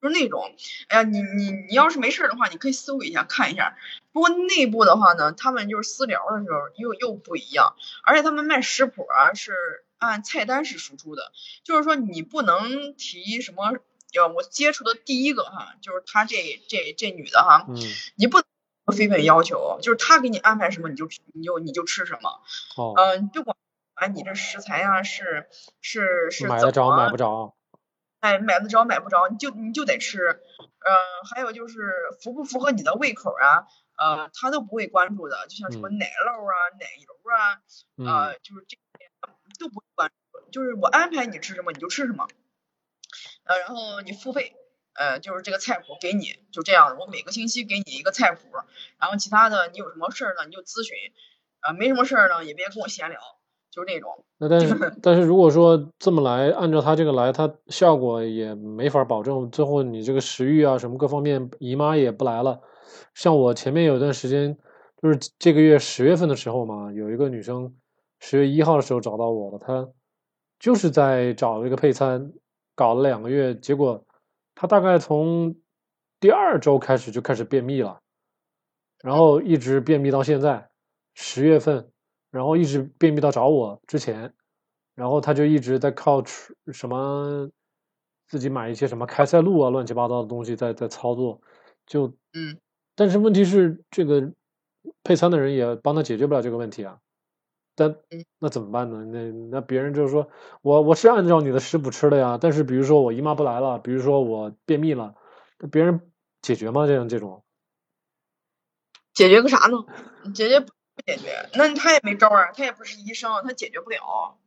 就是那种，哎呀，你你你要是没事儿的话，你可以搜一下看一下。不过内部的话呢，他们就是私聊的时候又又不一样，而且他们卖食谱啊是按菜单式输出的，就是说你不能提什么。呃，我接触的第一个哈，就是她这这这女的哈，嗯你不能非分要求，就是他给你安排什么你就吃你就你就吃什么，哦，嗯、不管啊你这食材啊是是是买得着买不着？哎买得着买不着你就你就得吃，呃还有就是符不符合你的胃口啊，呃他都不会关注的，就像什么嗯奶酪啊奶油啊，嗯呃就是这些都不会关注，就是我安排你吃什么你就吃什么，呃然后你付费。呃，就是这个菜谱给你，就这样，我每个星期给你一个菜谱，然后其他的你有什么事儿呢你就咨询，啊、没什么事儿呢也别跟我闲聊，就是那种。那但是 [laughs] 但是如果说这么来，按照他这个来，他效果也没法保证。最后你这个食欲啊什么各方面，姨妈也不来了。像我前面有段时间，就是这个月十月份的时候嘛，有一个女生十月一号的时候找到我了，她就是在找这个配餐，搞了两个月，结果他大概从第二周开始就开始便秘了，然后一直便秘到现在，十月份。然后一直便秘到找我之前，然后他就一直在靠吃什么自己买一些什么开塞露啊乱七八糟的东西在在操作，就嗯，但是问题是这个配餐的人也帮他解决不了这个问题啊，但嗯那怎么办呢？那那别人就是说我我是按照你的食谱吃的呀，但是比如说我姨妈不来了，比如说我便秘了，那别人解决吗？这样这种，解决个啥呢？解决不解决，那他也没招儿啊，他也不是医生，他解决不了。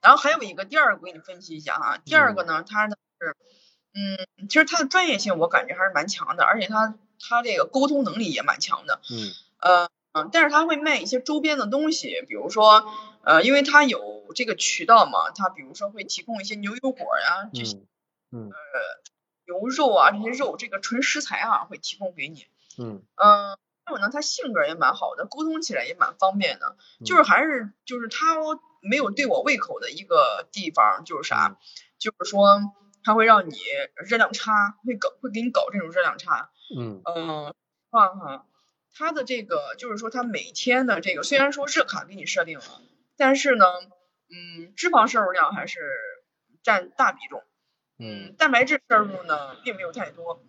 然后还有一个，第二个我给你分析一下哈，第二个呢，他的是，嗯，其实他的专业性我感觉还是蛮强的，而且他他这个沟通能力也蛮强的，嗯呃嗯，但是他会卖一些周边的东西，比如说，呃，因为他有这个渠道嘛，他比如说会提供一些牛油果呀、这些嗯嗯牛肉啊这些肉，这个纯食材啊会提供给你。嗯嗯，还有呢，他性格也蛮好的，沟通起来也蛮方便的。就是还是就是他没有对我胃口的一个地方，就是啥，就是说他会让你热量差，会搞会给你搞这种热量差。嗯嗯，话哈，他的这个就是说它每天的这个虽然说热卡给你设定了，但是呢，嗯，脂肪摄入量还是占大比重。嗯，蛋白质摄入呢并没有太多，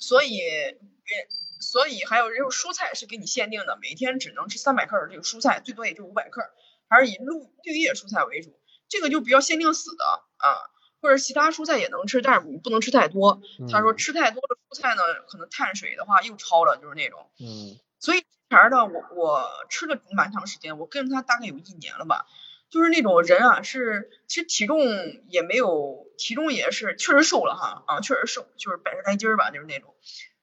所以别所以还有这种蔬菜是给你限定的，每天只能吃三百克的这个蔬菜，最多也就五百克，还是以绿绿叶蔬菜为主，这个就比较限定死的啊，或者其他蔬菜也能吃，但是你不能吃太多。他说嗯吃太多的蔬菜呢，可能碳水的话又超了，就是那种。嗯所以前儿呢，我我吃了蛮长时间，我跟着他大概有一年了吧。就是那种人啊，是其实体重也没有，体重也是确实瘦了哈啊，确实瘦，就是百十来斤儿吧，就是那种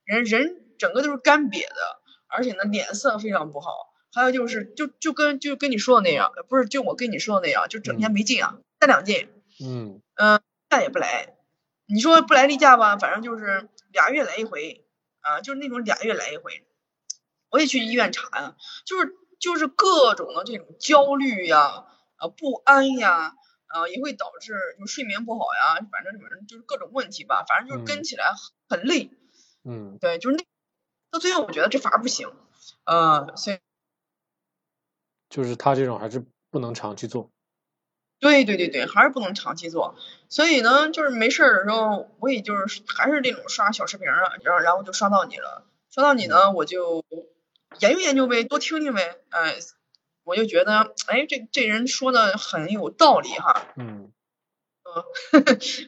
人人整个都是干瘪的，而且呢脸色非常不好。还有就是就就跟就跟你说的那样，不是就我跟你说的那样，就整天没劲啊，三两劲，嗯假也不来。你说不来例假吧，反正就是俩月来一回啊，就是那种俩月来一回。我也去医院查呀，就是就是各种的这种焦虑呀，啊不安呀，啊也会导致就睡眠不好呀，反正反正就是各种问题吧，反正就是跟嗯起来很很累。嗯对，就是那到最后我觉得这反而不行，呃，所以就是他这种还是不能长期做。对对对对，还是不能长期做。所以呢，就是没事儿的时候，我也就是还是这种刷小视频啊，然后然后就刷到你了，刷到你呢，我就研究研究呗，多听听呗，哎，我就觉得，哎，这这人说的很有道理哈，嗯。[laughs]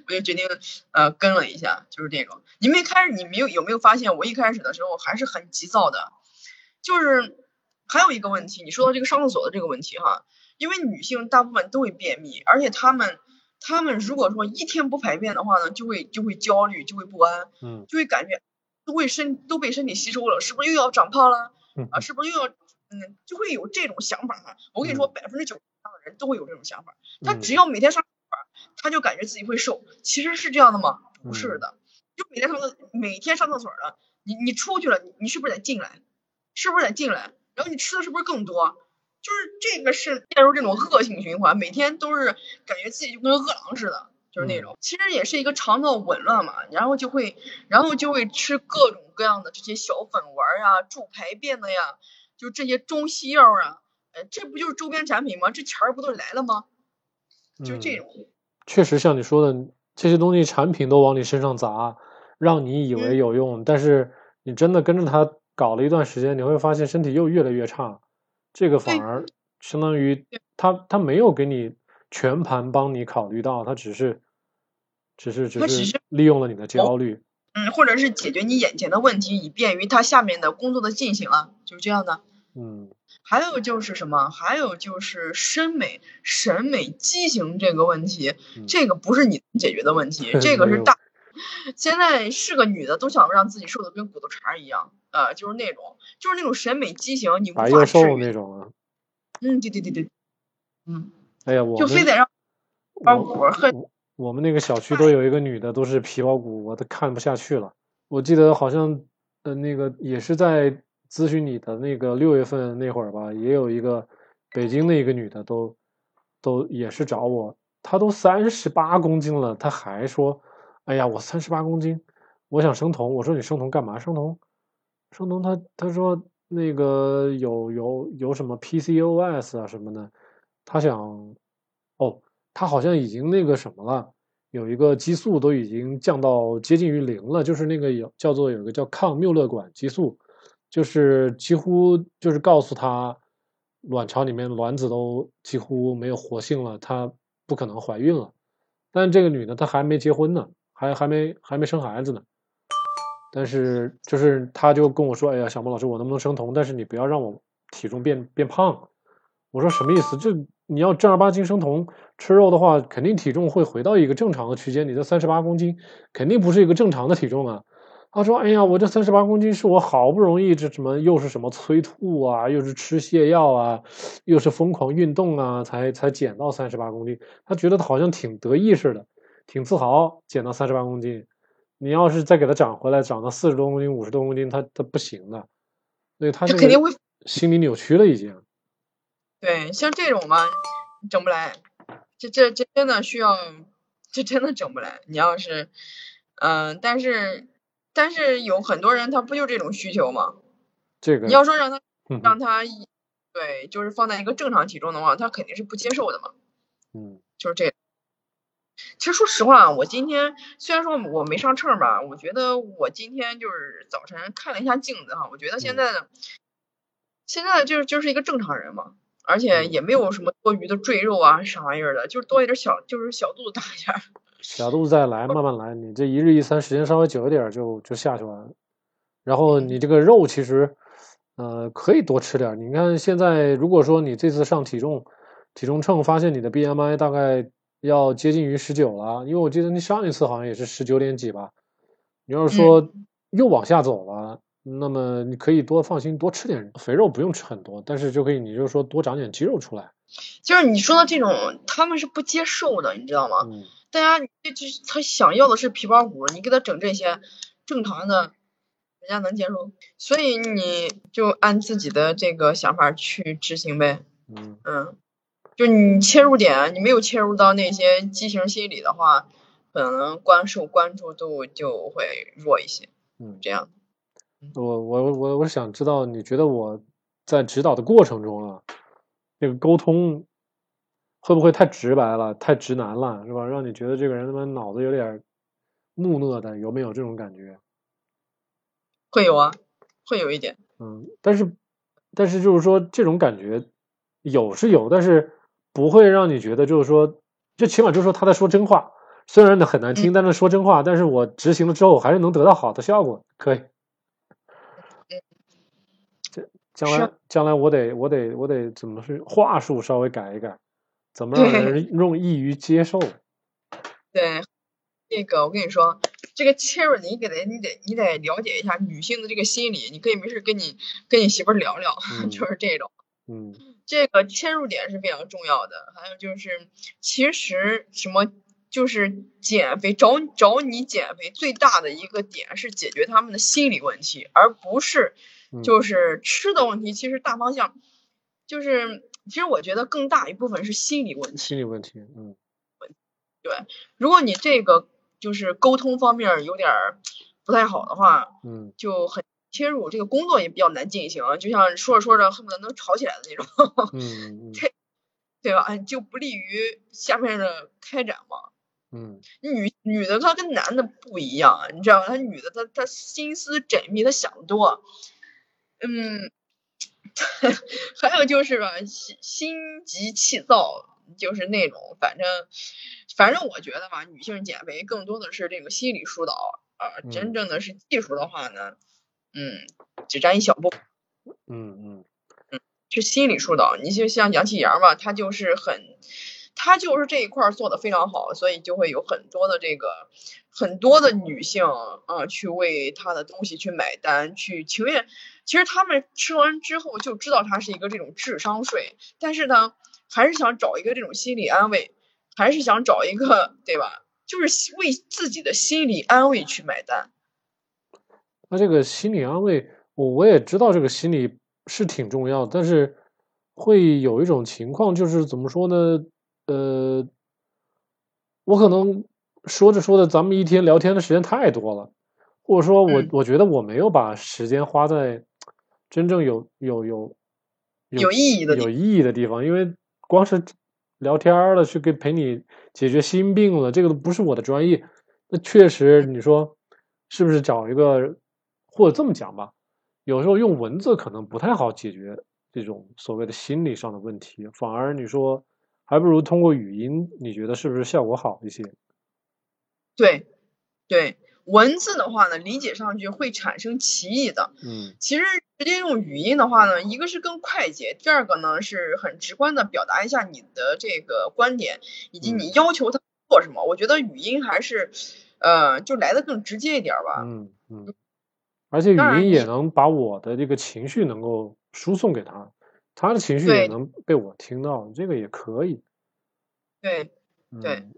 我就决定呃跟了一下，就是这种。你们一开始你没有有没有发现，我一开始的时候还是很急躁的，就是还有一个问题，你说到这个上厕所的这个问题哈，因为女性大部分都会便秘，而且她们她们如果说一天不排便的话呢，就会就会焦虑，就会不安，嗯就会感觉都会身都被身体吸收了，是不是又要长胖了嗯啊？是不是又要嗯，就会有这种想法哈。我跟你说，百分之九十的人都会有这种想法，他只嗯要每天上厕所，他就感觉自己会瘦。其实是这样的吗？不是嗯的，就每天上厕每天上厕所了，你你出去了，你你是不是得进来？是不是得进来？然后你吃的是不是更多？就是这个是陷入这种恶性循环，每天都是感觉自己就跟饿狼似的，就是那嗯种。其实也是一个肠道紊乱嘛，然后就会，然后就会吃各种各样的这些小粉丸儿啊、助排便的呀，就这些中西药啊，呃，这不就是周边产品吗？这钱儿不都来了吗？就这嗯种。确实像你说的，这些东西产品都往你身上砸，让你以为嗯有用，但是你真的跟着他搞了一段时间，你会发现身体又越来越差。这个反而相当于他他没有给你全盘帮你考虑到，他只是只是只是利用了你的焦虑。嗯，或者是解决你眼前的问题，以便于他下面的工作的进行啊，就是这样的。嗯还有就是什么？还有就是审美、审美畸形这个问题，嗯这个不是你能解决的问题，[laughs] 这个是大。[laughs] 现在是个女的都想让自己瘦的跟骨头茬儿一样，呃，就是那种，就是那种审美畸形，你无法治愈。那种啊。嗯，对对对对，嗯，哎呀，我就非得让包我骨恨我我们那个小区都有一个女的，都是皮包骨，我都看不下去了。我记得好像呃那个也是在咨询你的那个六月份那会儿吧，也有一个北京的一个女的都都也是找我，她都三十八公斤了，她还说，哎呀，我三十八公斤，我想生酮。我说你生酮干嘛？生酮，生酮她她说那个有有有什么 PCOS 啊什么的，她想哦，她好像已经那个什么了。有一个激素都已经降到接近于零了，就是那个有叫做有一个叫抗缪勒管激素，就是几乎就是告诉他卵巢里面卵子都几乎没有活性了，她不可能怀孕了。但这个女的她还没结婚呢，还还没还没生孩子呢。但是就是他就跟我说：“哎呀，小莫老师，我能不能生酮？但是你不要让我体重变变胖。”我说什么意思？这你要正儿八经生酮吃肉的话，肯定体重会回到一个正常的区间。你的三十八公斤肯定不是一个正常的体重啊。他说：“哎呀，我这三十八公斤是我好不容易这什么又是什么催吐啊，又是吃泻药啊，又是疯狂运动啊，才才减到三十八公斤。他觉得他好像挺得意似的，挺自豪，减到三十八公斤。你要是再给他长回来，长到四十多公斤、五十多公斤，他他不行的。所以他就肯定会心理扭曲了已经。对，像这种嘛，整不来，这这这真的需要，这真的整不来。你要是，嗯、但是但是有很多人他不就这种需求吗？这个你要说让他嗯让他一对，就是放在一个正常体重的话，他肯定是不接受的嘛。嗯就是这。其实说实话，我今天虽然说我没上秤吧，我觉得我今天就是早晨看了一下镜子哈，我觉得现嗯在的、现在就是就是一个正常人嘛，而且嗯也没有什么多余的赘肉啊啥玩意儿的，就是多一点小就是小肚子大一点 [laughs] 小肚子再来，慢慢来。你这一日一餐时间稍微久一点，就就下去了。然后你这个肉其实，呃，可以多吃点。你看现在，如果说你这次上体重体重秤，发现你的 BMI 大概要接近于十九了，因为我记得你上一次好像也是十九点几吧。你要是说又往下走了，那么你可以多放心多吃点肥肉，不用吃很多，但是就可以你就说多长点肌肉出来。就是你说的这种，他们是不接受的，你知道吗？嗯大家这这他想要的是皮包骨，你给他整这些正常的，人家能接受。所以你就按自己的这个想法去执行呗。嗯嗯，就你切入点，你没有切入到那些畸形心理的话，可能关受关注度就会弱一些。嗯，这样，我我我我想知道，你觉得我在指导的过程中啊，这个沟通会不会太直白了，太直男了，是吧？让你觉得这个人他妈脑子有点木讷的，有没有这种感觉？会有啊，会有一点。嗯，但是但是就是说这种感觉有是有，但是不会让你觉得就是说，就起码就是说他在说真话，虽然很难听，但是说真话，但是我执行了之后还是能得到好的效果，可以。这将来将来我得我得我得怎么是话术稍微改一改，怎么让人容易于接受？对，那个我跟你说，这个切入你给得你得你得了解一下女性的这个心理，你可以没事跟你跟你媳妇聊聊，嗯 [laughs] 就是这种。嗯这个切入点是非常重要的。还有就是，其实什么就是减肥，找找你减肥最大的一个点是解决他们的心理问题，而不是嗯就是吃的问题。其实大方向就是，其实我觉得更大一部分是心理问题。心理问题，嗯对如果你这个就是沟通方面有点儿不太好的话，嗯就很切入，这个工作也比较难进行，就像说着说着恨不得能吵起来的那种。嗯嗯 [laughs] 对吧？哎就不利于下面的开展嘛。嗯女女的她跟男的不一样，啊你知道吗？她女的她她心思缜密，她想得多。嗯，[laughs] 还有就是吧，心心急气躁，就是那种，反正反正我觉得吧，女性减肥更多的是这个心理疏导啊、嗯真正的是技术的话呢，嗯，只占一小部分。嗯嗯是心理疏导。你就像杨启阳吧，他就是很，他就是这一块儿做的非常好，所以就会有很多的这个很多的女性啊、去为他的东西去买单，去情愿。其实他们吃完之后就知道他是一个这种智商税，但是呢，还是想找一个这种心理安慰，还是想找一个对吧？就是为自己的心理安慰去买单。那这个心理安慰，我我也知道这个心理是挺重要的，但是会有一种情况，就是怎么说呢？呃，我可能说着说着，咱们一天聊天的时间太多了，或者说我嗯我觉得我没有把时间花在真正有有有有意义的地有意义的地方，因为光是聊天了，去给陪你解决心病了，这个都不是我的专业。那确实，你说是不是找一个，或者这么讲吧，有时候用文字可能不太好解决这种所谓的心理上的问题，反而你说还不如通过语音，你觉得是不是效果好一些？对，对，文字的话呢，理解上去会产生歧义的。嗯其实直接用语音的话呢，一个是更快捷，第二个呢是很直观的表达一下你的这个观点，以及嗯你要求他做什么。我觉得语音还是，呃，就来的更直接一点儿吧。嗯嗯，而且语音也能把我的这个情绪能够输送给他，他的情绪也能被我听到，这个也可以。对，对嗯，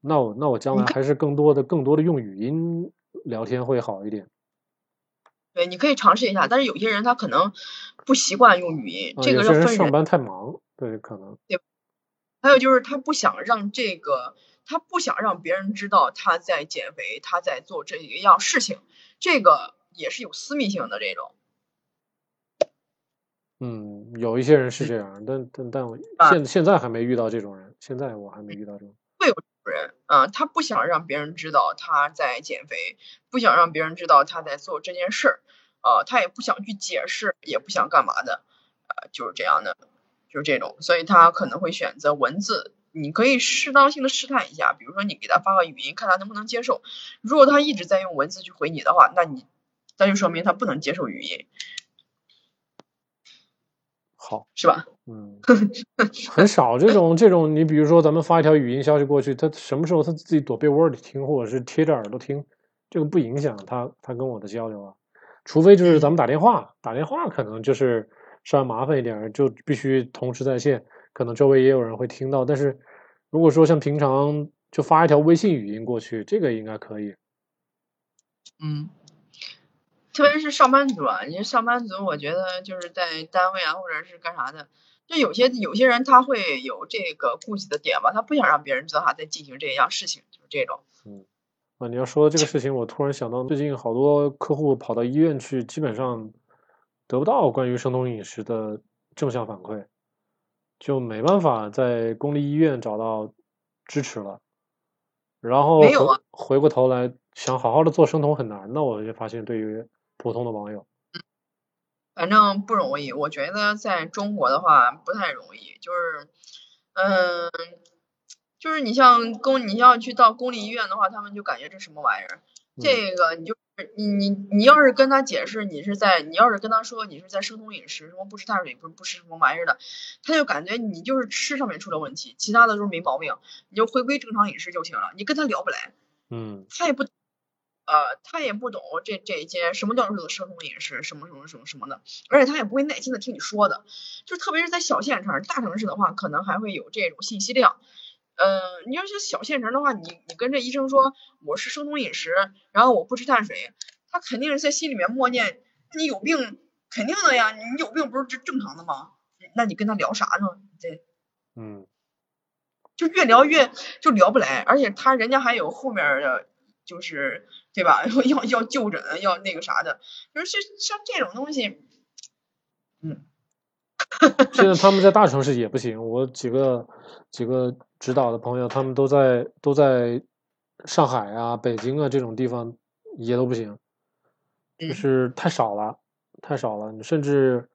那我那我将来还是更多的更多的用语音聊天会好一点。对，你可以尝试一下。但是有些人他可能不习惯用语音，啊，这个要分人。上班太忙，对，可能。对还有就是他不想让这个，他不想让别人知道他在减肥，他在做这一样事情，这个也是有私密性的这种。嗯，有一些人是这样，但但但我啊现现在还没遇到这种人，现在我还没遇到这种。会有这种人啊、他不想让别人知道他在减肥，不想让别人知道他在做这件事儿，啊、他也不想去解释，也不想干嘛的，啊、就是这样的，就是这种，所以他可能会选择文字你可以适当性的试探一下，比如说你给他发个语音，看他能不能接受。如果他一直在用文字去回你的话，那你那就说明他不能接受语音，好，是吧？嗯，很少这种这种，你比如说咱们发一条语音消息过去，他什么时候他自己躲被窝里听，或者是贴着耳朵听，这个不影响他他跟我的交流啊。除非就是咱们打电话，打电话可能就是稍微麻烦一点，就必须同时在线，可能周围也有人会听到。但是如果说像平常就发一条微信语音过去，这个应该可以。嗯，特别是上班族啊，你上班族，我觉得就是在单位啊，或者是干啥的，就有些有些人他会有这个顾忌的点吧，他不想让别人知道他在进行这样事情，就是这种。嗯。啊，你要说这个事情，我突然想到，最近好多客户跑到医院去，基本上得不到关于生酮饮食的正向反馈，就没办法在公立医院找到支持了。然后回过头来想好好的做生酮很难的，我就发现对于普通的网友，反正不容易。我觉得在中国的话不太容易，就是，嗯。就是你像公，你要去到公立医院的话，他们就感觉这什么玩意儿？这个你就你你你要是跟他解释你是在，你要是跟他说你是在生酮饮食，什么不吃碳水，不不吃什么玩意儿的，他就感觉你就是吃上面出了问题，其他的都是没毛病，你就回归正常饮食就行了。你跟他聊不来，嗯，他也不，呃，他也不懂这这些什么叫做生酮饮食，什么什么什么什么的，而且他也不会耐心的听你说的，就特别是在小县城，大城市的话，可能还会有这种信息量。呃，你要是小县城的话，你你跟这医生说我是生酮饮食，然后我不吃碳水，他肯定是在心里面默念你有病，肯定的呀，你有病不是正正常的吗？那你跟他聊啥呢？对，嗯，就越聊越就聊不来，而且他人家还有后面的，就是对吧？[laughs] 要要就诊，要那个啥的，就是像这种东西，嗯。[laughs] 现在他们在大城市也不行，我几个几个指导的朋友，他们都在都在上海啊、北京啊这种地方也都不行，就是太少了，太少了，甚至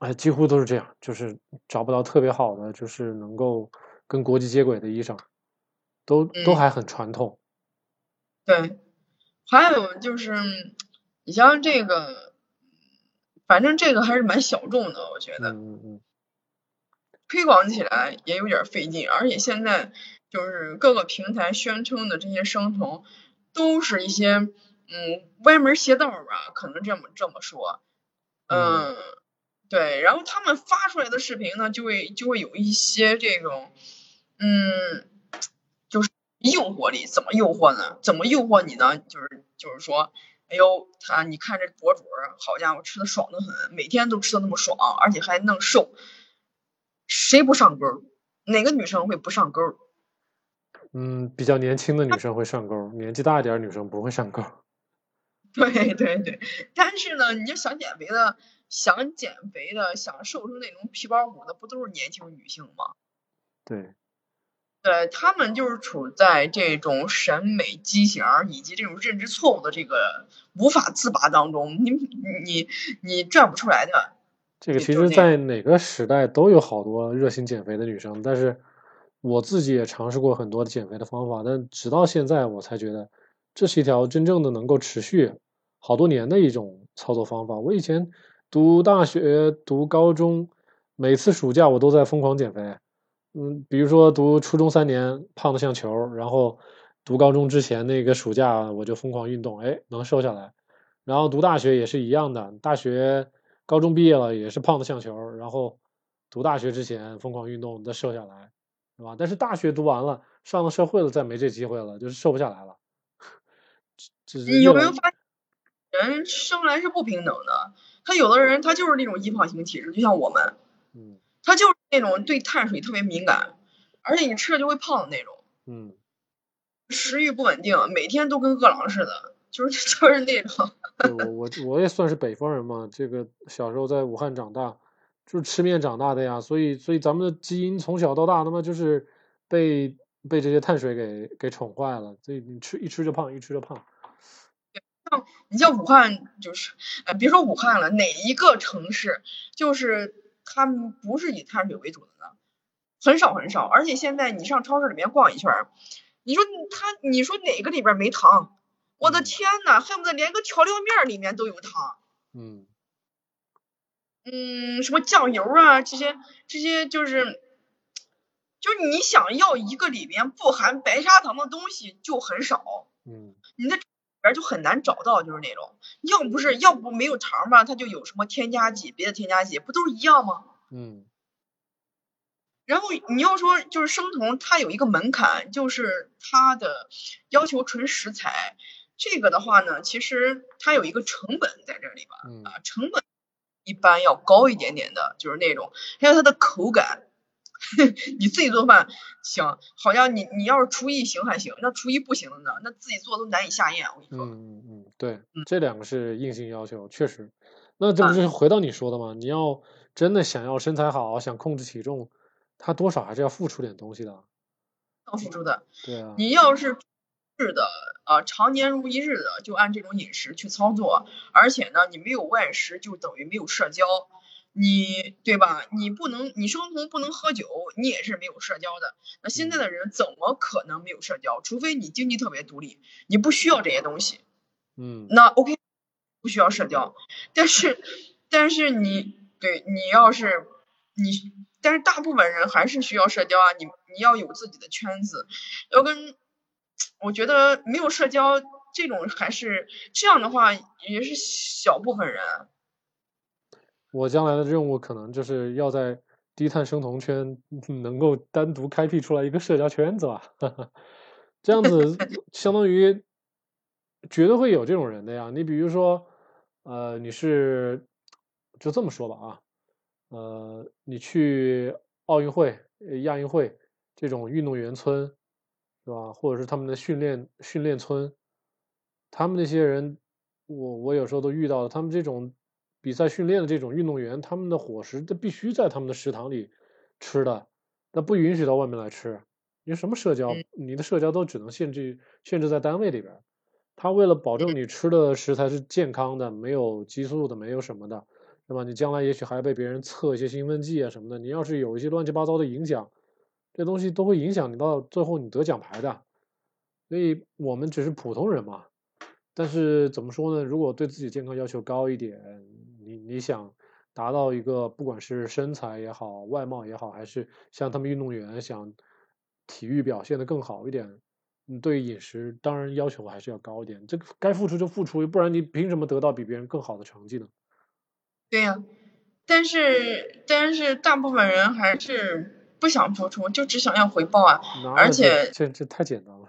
哎，几乎都是这样，就是找不到特别好的，就是能够跟国际接轨的医生，都都还很传统。对，还有就是你像这个。反正这个还是蛮小众的，我觉得，推广起来也有点费劲，而且现在就是各个平台宣称的这些生酮，都是一些嗯歪门邪道吧，可能这么这么说，嗯，对，然后他们发出来的视频呢，就会就会有一些这种，嗯，就是诱惑力，怎么诱惑呢？怎么诱惑你呢？就是就是说。哎呦，他你看这博主，好家伙，吃的爽的很，每天都吃的那么爽，而且还能瘦，谁不上钩？哪个女生会不上钩？嗯，比较年轻的女生会上钩，年纪大一点女生不会上钩。[laughs] 对对对，但是呢，你就想减肥的，想减肥的，想瘦成那种皮包骨的，不都是年轻女性吗？对。对他们就是处在这种审美畸形以及这种认知错误的这个无法自拔当中，你你你转不出来的。这个其实，在哪个时代都有好多热心减肥的女生，但是我自己也尝试过很多减肥的方法，但直到现在我才觉得这是一条真正的能够持续好多年的一种操作方法。我以前读大学、读高中，每次暑假我都在疯狂减肥。嗯，比如说读初中三年胖的像球，然后读高中之前那个暑假我就疯狂运动，哎，能瘦下来。然后读大学也是一样的，大学高中毕业了也是胖的像球，然后读大学之前疯狂运动再瘦下来，是吧？但是大学读完了，上了社会了再没这机会了，就是瘦不下来了。这你有没有发现，人生来是不平等的？他有的人他就是那种易胖型体质，就像我们，嗯。他就是那种对碳水特别敏感，而且你吃了就会胖的那种。嗯，食欲不稳定，每天都跟饿狼似的，就是 [laughs] 就是那种。我我我也算是北方人嘛，这个小时候在武汉长大，就是吃面长大的呀，所以所以咱们的基因从小到大，他妈就是被被这些碳水给给宠坏了，所以你吃一吃就胖，一吃就胖。像你像武汉，就是呃别说武汉了，哪一个城市就是。他们不是以碳水为主的呢，很少很少。而且现在你上超市里面逛一圈儿，你说他，你说哪个里边没糖？我的嗯天呐，恨不得连个调料面里面都有糖。嗯嗯，什么酱油啊，这些这些就是，就是你想要一个里面不含白砂糖的东西就很少，嗯你在里边就很难找到，就是那种，要不是要不没有糖吧，它就有什么添加剂，别的添加剂，不都是一样吗？嗯然后你要说就是生酮，它有一个门槛，就是它的要求纯食材。这个的话呢，其实它有一个成本在这里吧，嗯啊，成本一般要高一点点的，就是那种，还有它的口感。[laughs] 你自己做饭行，好像你你要是厨艺行还行，那厨艺不行的呢，那自己做都难以下咽。我跟你嗯说，嗯嗯，对嗯，这两个是硬性要求，确实。那这不是回到你说的吗？你要真的想要身材好，想控制体重，他多少还是要付出点东西的。要付出的。对啊，你要是日的啊、常年如一日的就按这种饮食去操作，而且呢，你没有外食就等于没有社交，你对吧？你不能，你生酮不能喝酒，你也是没有社交的。那现在的人怎么可能没有社交？除非你经济特别独立，你不需要这些东西，嗯那 OK，不需要社交。但是，但是你对你要是你，但是大部分人还是需要社交啊。你你要有自己的圈子，要跟我觉得没有社交这种还是这样的话，也是小部分人。我将来的任务可能就是要在低碳生酮圈嗯能够单独开辟出来一个社交圈子吧，[laughs] 这样子 [laughs] 相当于绝对会有这种人的呀。你比如说，呃，你是就这么说吧啊，呃，你去奥运会、呃亚运会这种运动员村，是吧？或者是他们的训练训练村，他们那些人，我我有时候都遇到了，他们这种比赛训练的这种运动员，他们的伙食，这必须在他们的食堂里吃的，那不允许到外面来吃。你什么社交嗯，你的社交都只能限制限制在单位里边。他为了保证你吃的食材是健康的，没有激素的，没有什么的，对吧？你将来也许还被别人测一些兴奋剂啊什么的，你要是有一些乱七八糟的影响，这东西都会影响你到最后你得奖牌的。所以我们只是普通人嘛，但是怎么说呢？如果对自己健康要求高一点，你你想达到一个不管是身材也好、外貌也好，还是像他们运动员想体育表现的更好一点，你对饮食当然要求还是要高一点。这个该付出就付出，不然你凭什么得到比别人更好的成绩呢？对呀、但是但是大部分人还是不想付出，就只想要回报啊。而且这这太简单了。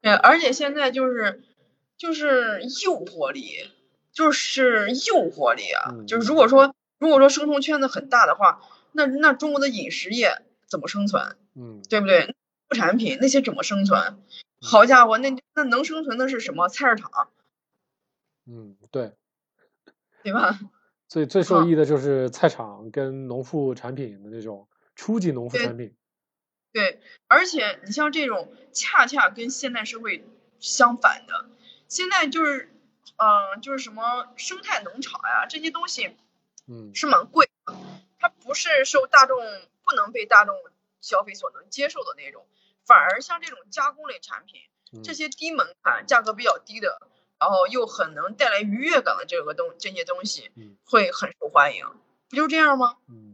对，而且现在就是就是诱惑力，就是诱惑力啊！嗯就是如果说如果说生酮圈子很大的话，那那中国的饮食业怎么生存？嗯对不对？副产品那些怎么生存？好家伙，那那能生存的是什么？菜市场，嗯，对，[laughs] 对吧？最最受益的就是菜场跟农副产品的那种初级农副产品。对，而且你像这种恰恰跟现代社会相反的，现在就是，嗯、就是什么生态农场呀，这些东西嗯。是蛮贵的，它不是受大众不能被大众消费所能接受的那种，反而像这种加工类产品，嗯。这些低门槛、价格比较低的，然后又很能带来愉悦感的这个东这些东西嗯，会很受欢迎，不就这样吗？嗯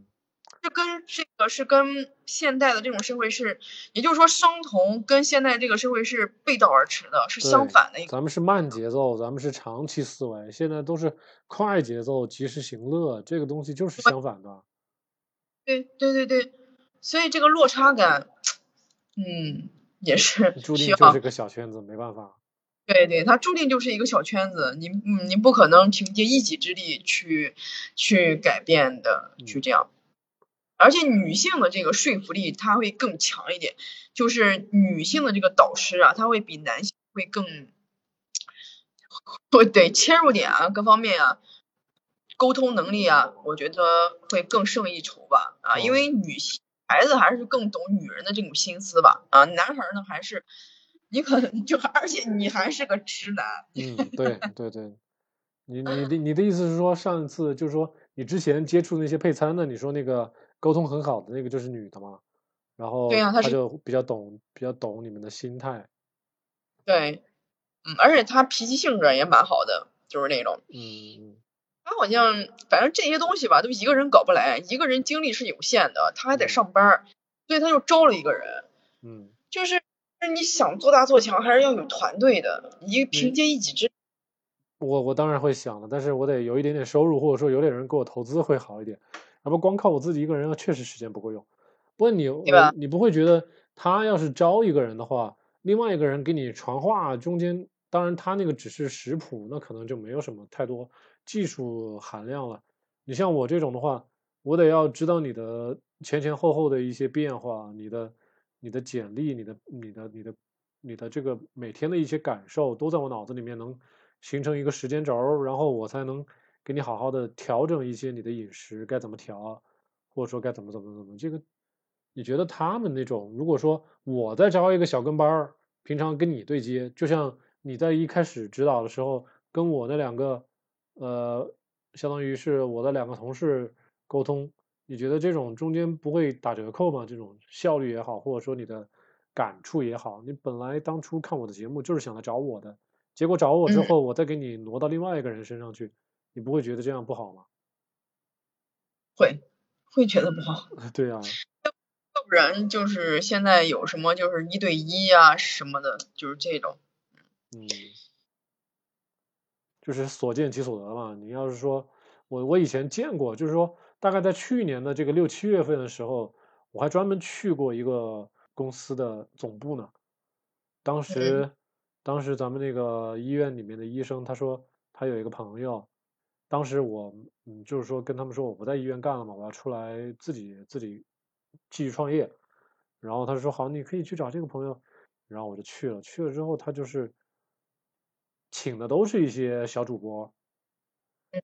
这跟这个是跟现代的这种社会是，也就是说，生酮跟现在这个社会是背道而驰的，是相反的一个。咱们是慢节奏，咱们是长期思维，现在都是快节奏、及时行乐，这个东西就是相反的。对对对对，所以这个落差感，嗯，也是 [laughs] 注定就是个小圈子，没办法。[laughs] 对对，它注定就是一个小圈子，你嗯，你不可能凭借一己之力去去改变的，去嗯这样。而且女性的这个说服力，它会更强一点，就是女性的这个导师啊，她会比男性会更，会对切入点啊，各方面啊，沟通能力啊，我觉得会更胜一筹吧啊，因哦。为女性孩子还是更懂女人的这种心思吧啊，男孩儿呢还是你可能就而且你还是个直男，嗯，对对对，你你的 [laughs] 你的意思是说，上一次就是说你之前接触那些配餐的，你说那个沟通很好的那个就是女的嘛？然后对呀她就比较懂，比较懂你们的心态。对，嗯，而且她脾气性格也蛮好的，就是那种，嗯他好像反正这些东西吧，都一个人搞不来，一个人精力是有限的，她还得嗯上班儿，所以她就招了一个人，嗯就是就是你想做大做强，还是要有团队的，一凭借一己之力，我我当然会想了，但是我得有一点点收入，或者说有点人给我投资会好一点，要不光靠我自己一个人，确实时间不够用。不过你对吧呃你不会觉得他要是招一个人的话，另外一个人给你传话，中间当然他那个只是食谱，那可能就没有什么太多技术含量了。你像我这种的话，我得要知道你的前前后后的一些变化，你的你的简历，你的你的你的你的这个每天的一些感受，都在我脑子里面能形成一个时间轴，然后我才能给你好好的调整一些你的饮食该怎么调，或者说该怎么怎么怎么。这个你觉得他们那种，如果说我在招一个小跟班儿，平常跟你对接，就像你在一开始指导的时候跟我那两个呃，相当于是我的两个同事沟通，你觉得这种中间不会打折扣吗？这种效率也好，或者说你的感触也好，你本来当初看我的节目就是想来找我的，结果找我之嗯后，我再给你挪到另外一个人身上去，你不会觉得这样不好吗？会会觉得不好。[laughs] 对啊，要不然就是现在有什么就是一对一啊、什么的，就是这种。嗯，就是所见即所得嘛。你要是说我我以前见过，就是说大概在去年的这个六七月份的时候，我还专门去过一个公司的总部呢。当时当时咱们那个医院里面的医生他说他有一个朋友，当时我嗯就是说跟他们说我不在医院干了嘛，我要出来自己自己继续创业。然后他说好，你可以去找这个朋友。然后我就去了，去了之后他就是请的都是一些小主播，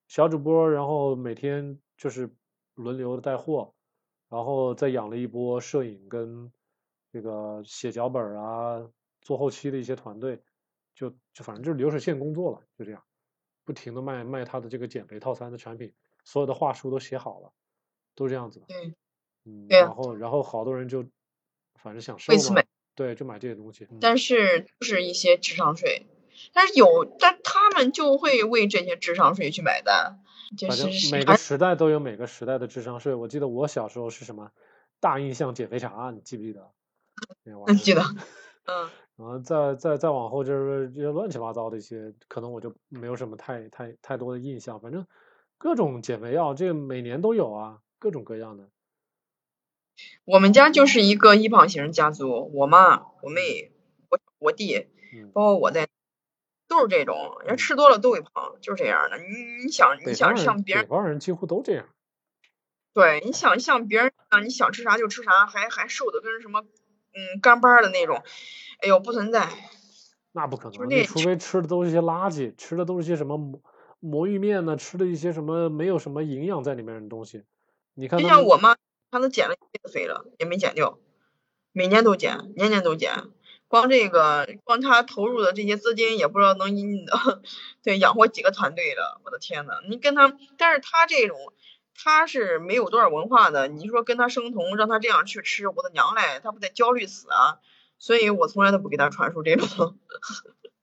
小主播，然后每天就是轮流的带货，然后再养了一波摄影跟这个写脚本啊、做后期的一些团队，就就反正就是流水线工作了，就这样，不停的卖卖他的这个减肥套餐的产品，所有的话术都写好了，都这样子嗯，对啊然后然后好多人就反正想瘦嘛买，对，就买这些东西。嗯但是就是一些智商税，但是有，但他们就会为这些智商税去买单，就反正是每个时代都有每个时代的智商税。我记得我小时候是什么大印象减肥茶，你记不记得？记得，嗯，[laughs] 然后再再再往后就是这些乱七八糟的一些，可能我就没有什么太太太多的印象。反正各种减肥药，这个每年都有啊，各种各样的。我们家就是一个易胖型家族，我妈、我妹、我我弟，嗯，包括我在，都是这种，人嗯吃多了都会胖，就是这样的。你你想你想像别人北方人几乎都这样。对，你想像别人啊，你想吃啥就吃啥，还还瘦的跟什么嗯干巴儿的那种，哎呦不存在。那不可能，你除非吃的都是些垃圾，吃的都是些什么魔魔芋面呢，吃的一些什么没有什么营养在里面的东西。你看就像我妈，她都减了一辈子肥了，也没减掉，每年都减，年年都减。光这个，光她投入的这些资金，也不知道能引 [laughs] 对养活几个团队了。我的天呐，你跟她，但是她这种，她是没有多少文化的，你说跟他生酮，让他这样去吃，我的娘嘞，他不得焦虑死啊！所以我从来都不给他传输这种。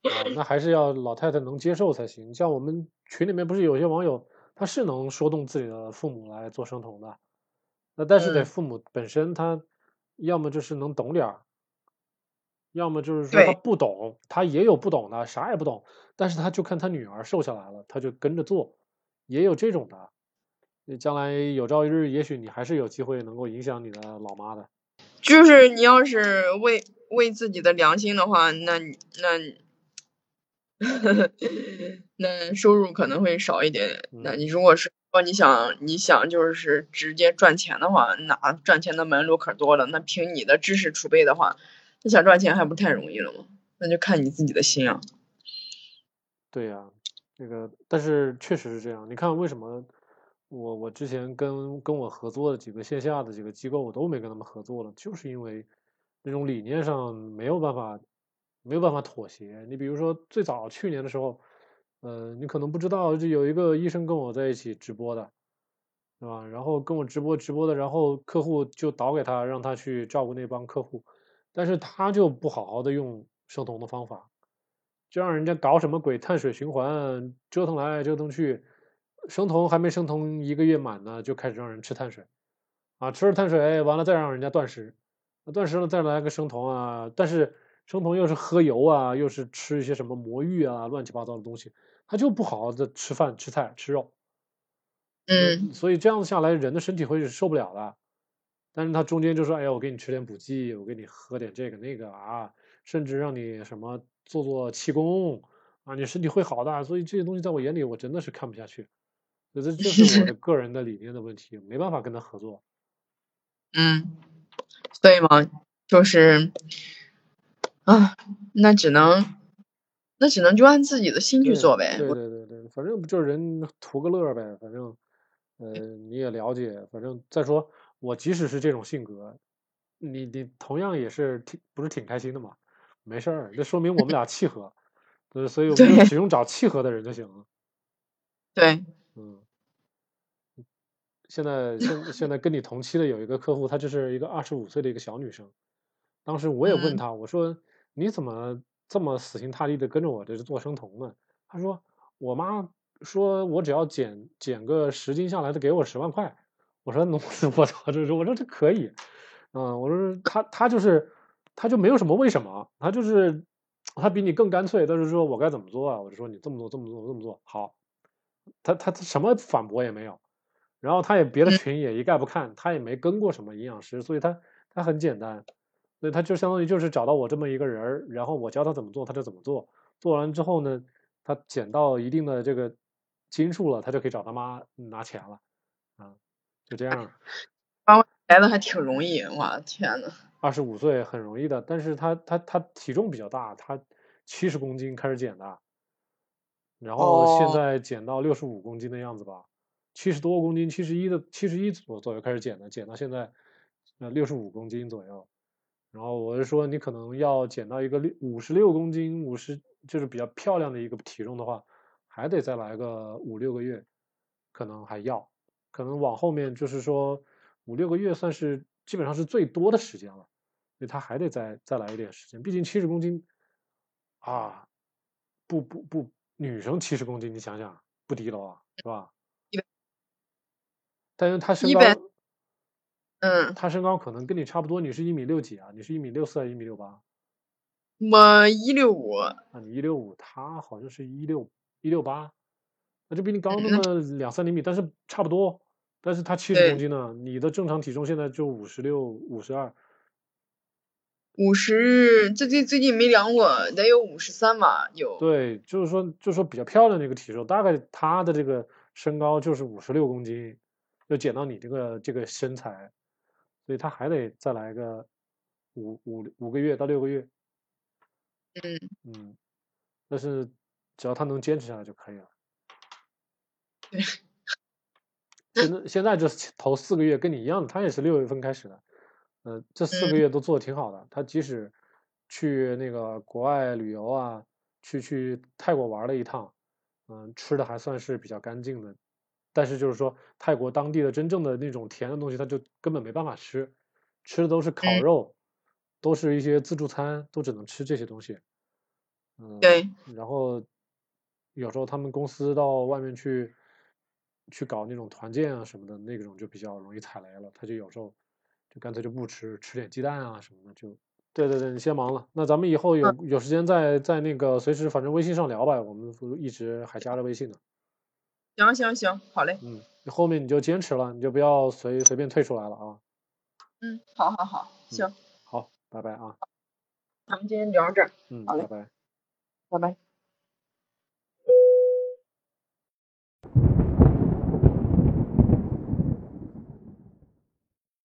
啊，那还是要老太太能接受才行。像我们群里面不是有些网友，他是能说动自己的父母来做生酮的，那但是得嗯父母本身他要么就是能懂点儿，要么就是说他不懂，他也有不懂的，啥也不懂，但是他就看他女儿瘦下来了，他就跟着做，也有这种的。你将来有朝一日，也许你还是有机会能够影响你的老妈的。就是你要是为为自己的良心的话，那你那你 [laughs] 那收入可能会少一点。那嗯你如果是说你想你想就是直接赚钱的话，那赚钱的门路可多了。那凭你的知识储备的话，你想赚钱还不太容易了吗？那就看你自己的心啊。对呀、那个，但是确实是这样。你看，为什么我我之前跟跟我合作的几个线下的几个机构，我都没跟他们合作了，就是因为那种理念上没有办法没有办法妥协。你比如说，最早去年的时候，呃，你可能不知道，就有一个医生跟我在一起直播的，是吧？然后跟我直播直播的，然后客户就导给他，让他去照顾那帮客户，但是他就不好好的用生酮的方法，就让人家搞什么鬼碳水循环，折腾来折腾去，生酮还没生酮一个月满呢，就开始让人吃碳水，啊，吃了碳水完了再让人家断食，断食了再来个生酮啊，但是生酮又是喝油啊，又是吃一些什么魔芋啊，乱七八糟的东西，他就不好好的吃饭吃菜吃肉。嗯，所以这样子下来，人的身体会是受不了的。但是他中间就说：“哎呀，我给你吃点补剂，我给你喝点这个那个啊，甚至让你什么做做气功啊，你身体会好的。”所以这些东西在我眼里，我真的是看不下去。这这是我的 [laughs] 个人的理念的问题，没办法跟他合作。嗯，所以嘛，就是啊，那只能那只能就按自己的心去做呗。对对对对，反正不就是人图个乐呗，反正。呃，你也了解，反正再说，我即使是这种性格，你你同样也是挺不是挺开心的嘛，没事儿，这说明我们俩契合，对，所以我们就只用找契合的人就行了。[laughs] 对，嗯，现在现现在跟你同期的有一个客户，她就是一个二十五岁的一个小女生，当时我也问她，我说你怎么这么死心塌地的跟着我这是做生酮呢？她说我妈。说我只要减减个十斤下来，她给我十万块。我说，我操，这我说这可以，嗯，我说她她就是她就没有什么为什么，她就是她比你更干脆。但是说我该怎么做啊？我就说你这么做，这么做，这么做好。他他他什么反驳也没有，然后他也别的群也一概不看，他也没跟过什么营养师，所以他他很简单，所以他就相当于就是找到我这么一个人儿，然后我教他怎么做，他就怎么做。做完之后呢，他减到一定的这个。斤数了，他就可以找他妈拿钱了，啊，就这样。[laughs] 帮孩子还挺容易，我天呐。二十五岁很容易的，但是他他他体重比较大，他七十公斤开始减的，然后现在减到六十五公斤的样子吧，七十多公斤，七十一的七十一左左右开始减的，减到现在呃六十五公斤左右。然后我是说，你可能要减到一个六五十六公斤，五十就是比较漂亮的一个体重的话。还得再来个五六个月，可能还要，可能往后面就是说五六个月算是基本上是最多的时间了，所以他还得再再来一点时间。毕竟七十公斤啊，不不不，女生七十公斤，你想想不低了啊，是吧？但是他身高，嗯，他身高可能跟你差不多，你是一米六几啊？你是一米六四还是一米六八？我一六五。啊，你一六五，他好像是一六。一六八，那就比你高那么两三厘米，但是差不多。但是他七十公斤呢，你的正常体重现在就五十六、五十二。五十，最近最近没量过，得有五十三吧？有。对，就是说，就是说比较漂亮的一个体重，大概他的这个身高就是五十六公斤，要减到你这个这个身材，所以他还得再来个五五五个月到六个月。嗯嗯，但是。只要他能坚持下来就可以了。[laughs] 现在现在这头四个月跟你一样，他也是六月份开始的，呃，这四个月都做的挺好的。他即使去那个国外旅游啊，去去泰国玩了一趟，嗯，吃的还算是比较干净的。但是就是说，泰国当地的真正的那种甜的东西，他就根本没办法吃，吃的都是烤肉，都是一些自助餐，都只能吃这些东西。嗯，对，然后。有时候他们公司到外面去，去搞那种团建啊什么的，那种就比较容易踩雷了。他就有时候就干脆就不吃，吃点鸡蛋啊什么的。就对对对，你先忙了。那咱们以后有有时间再在那个随时反正微信上聊吧，我们一直还加着微信呢。行行行，好嘞。嗯，你后面你就坚持了，你就不要随随便退出来了啊。嗯，好好好，行。好，拜拜啊。咱们今天聊到这儿。嗯，好嘞，拜拜。拜拜。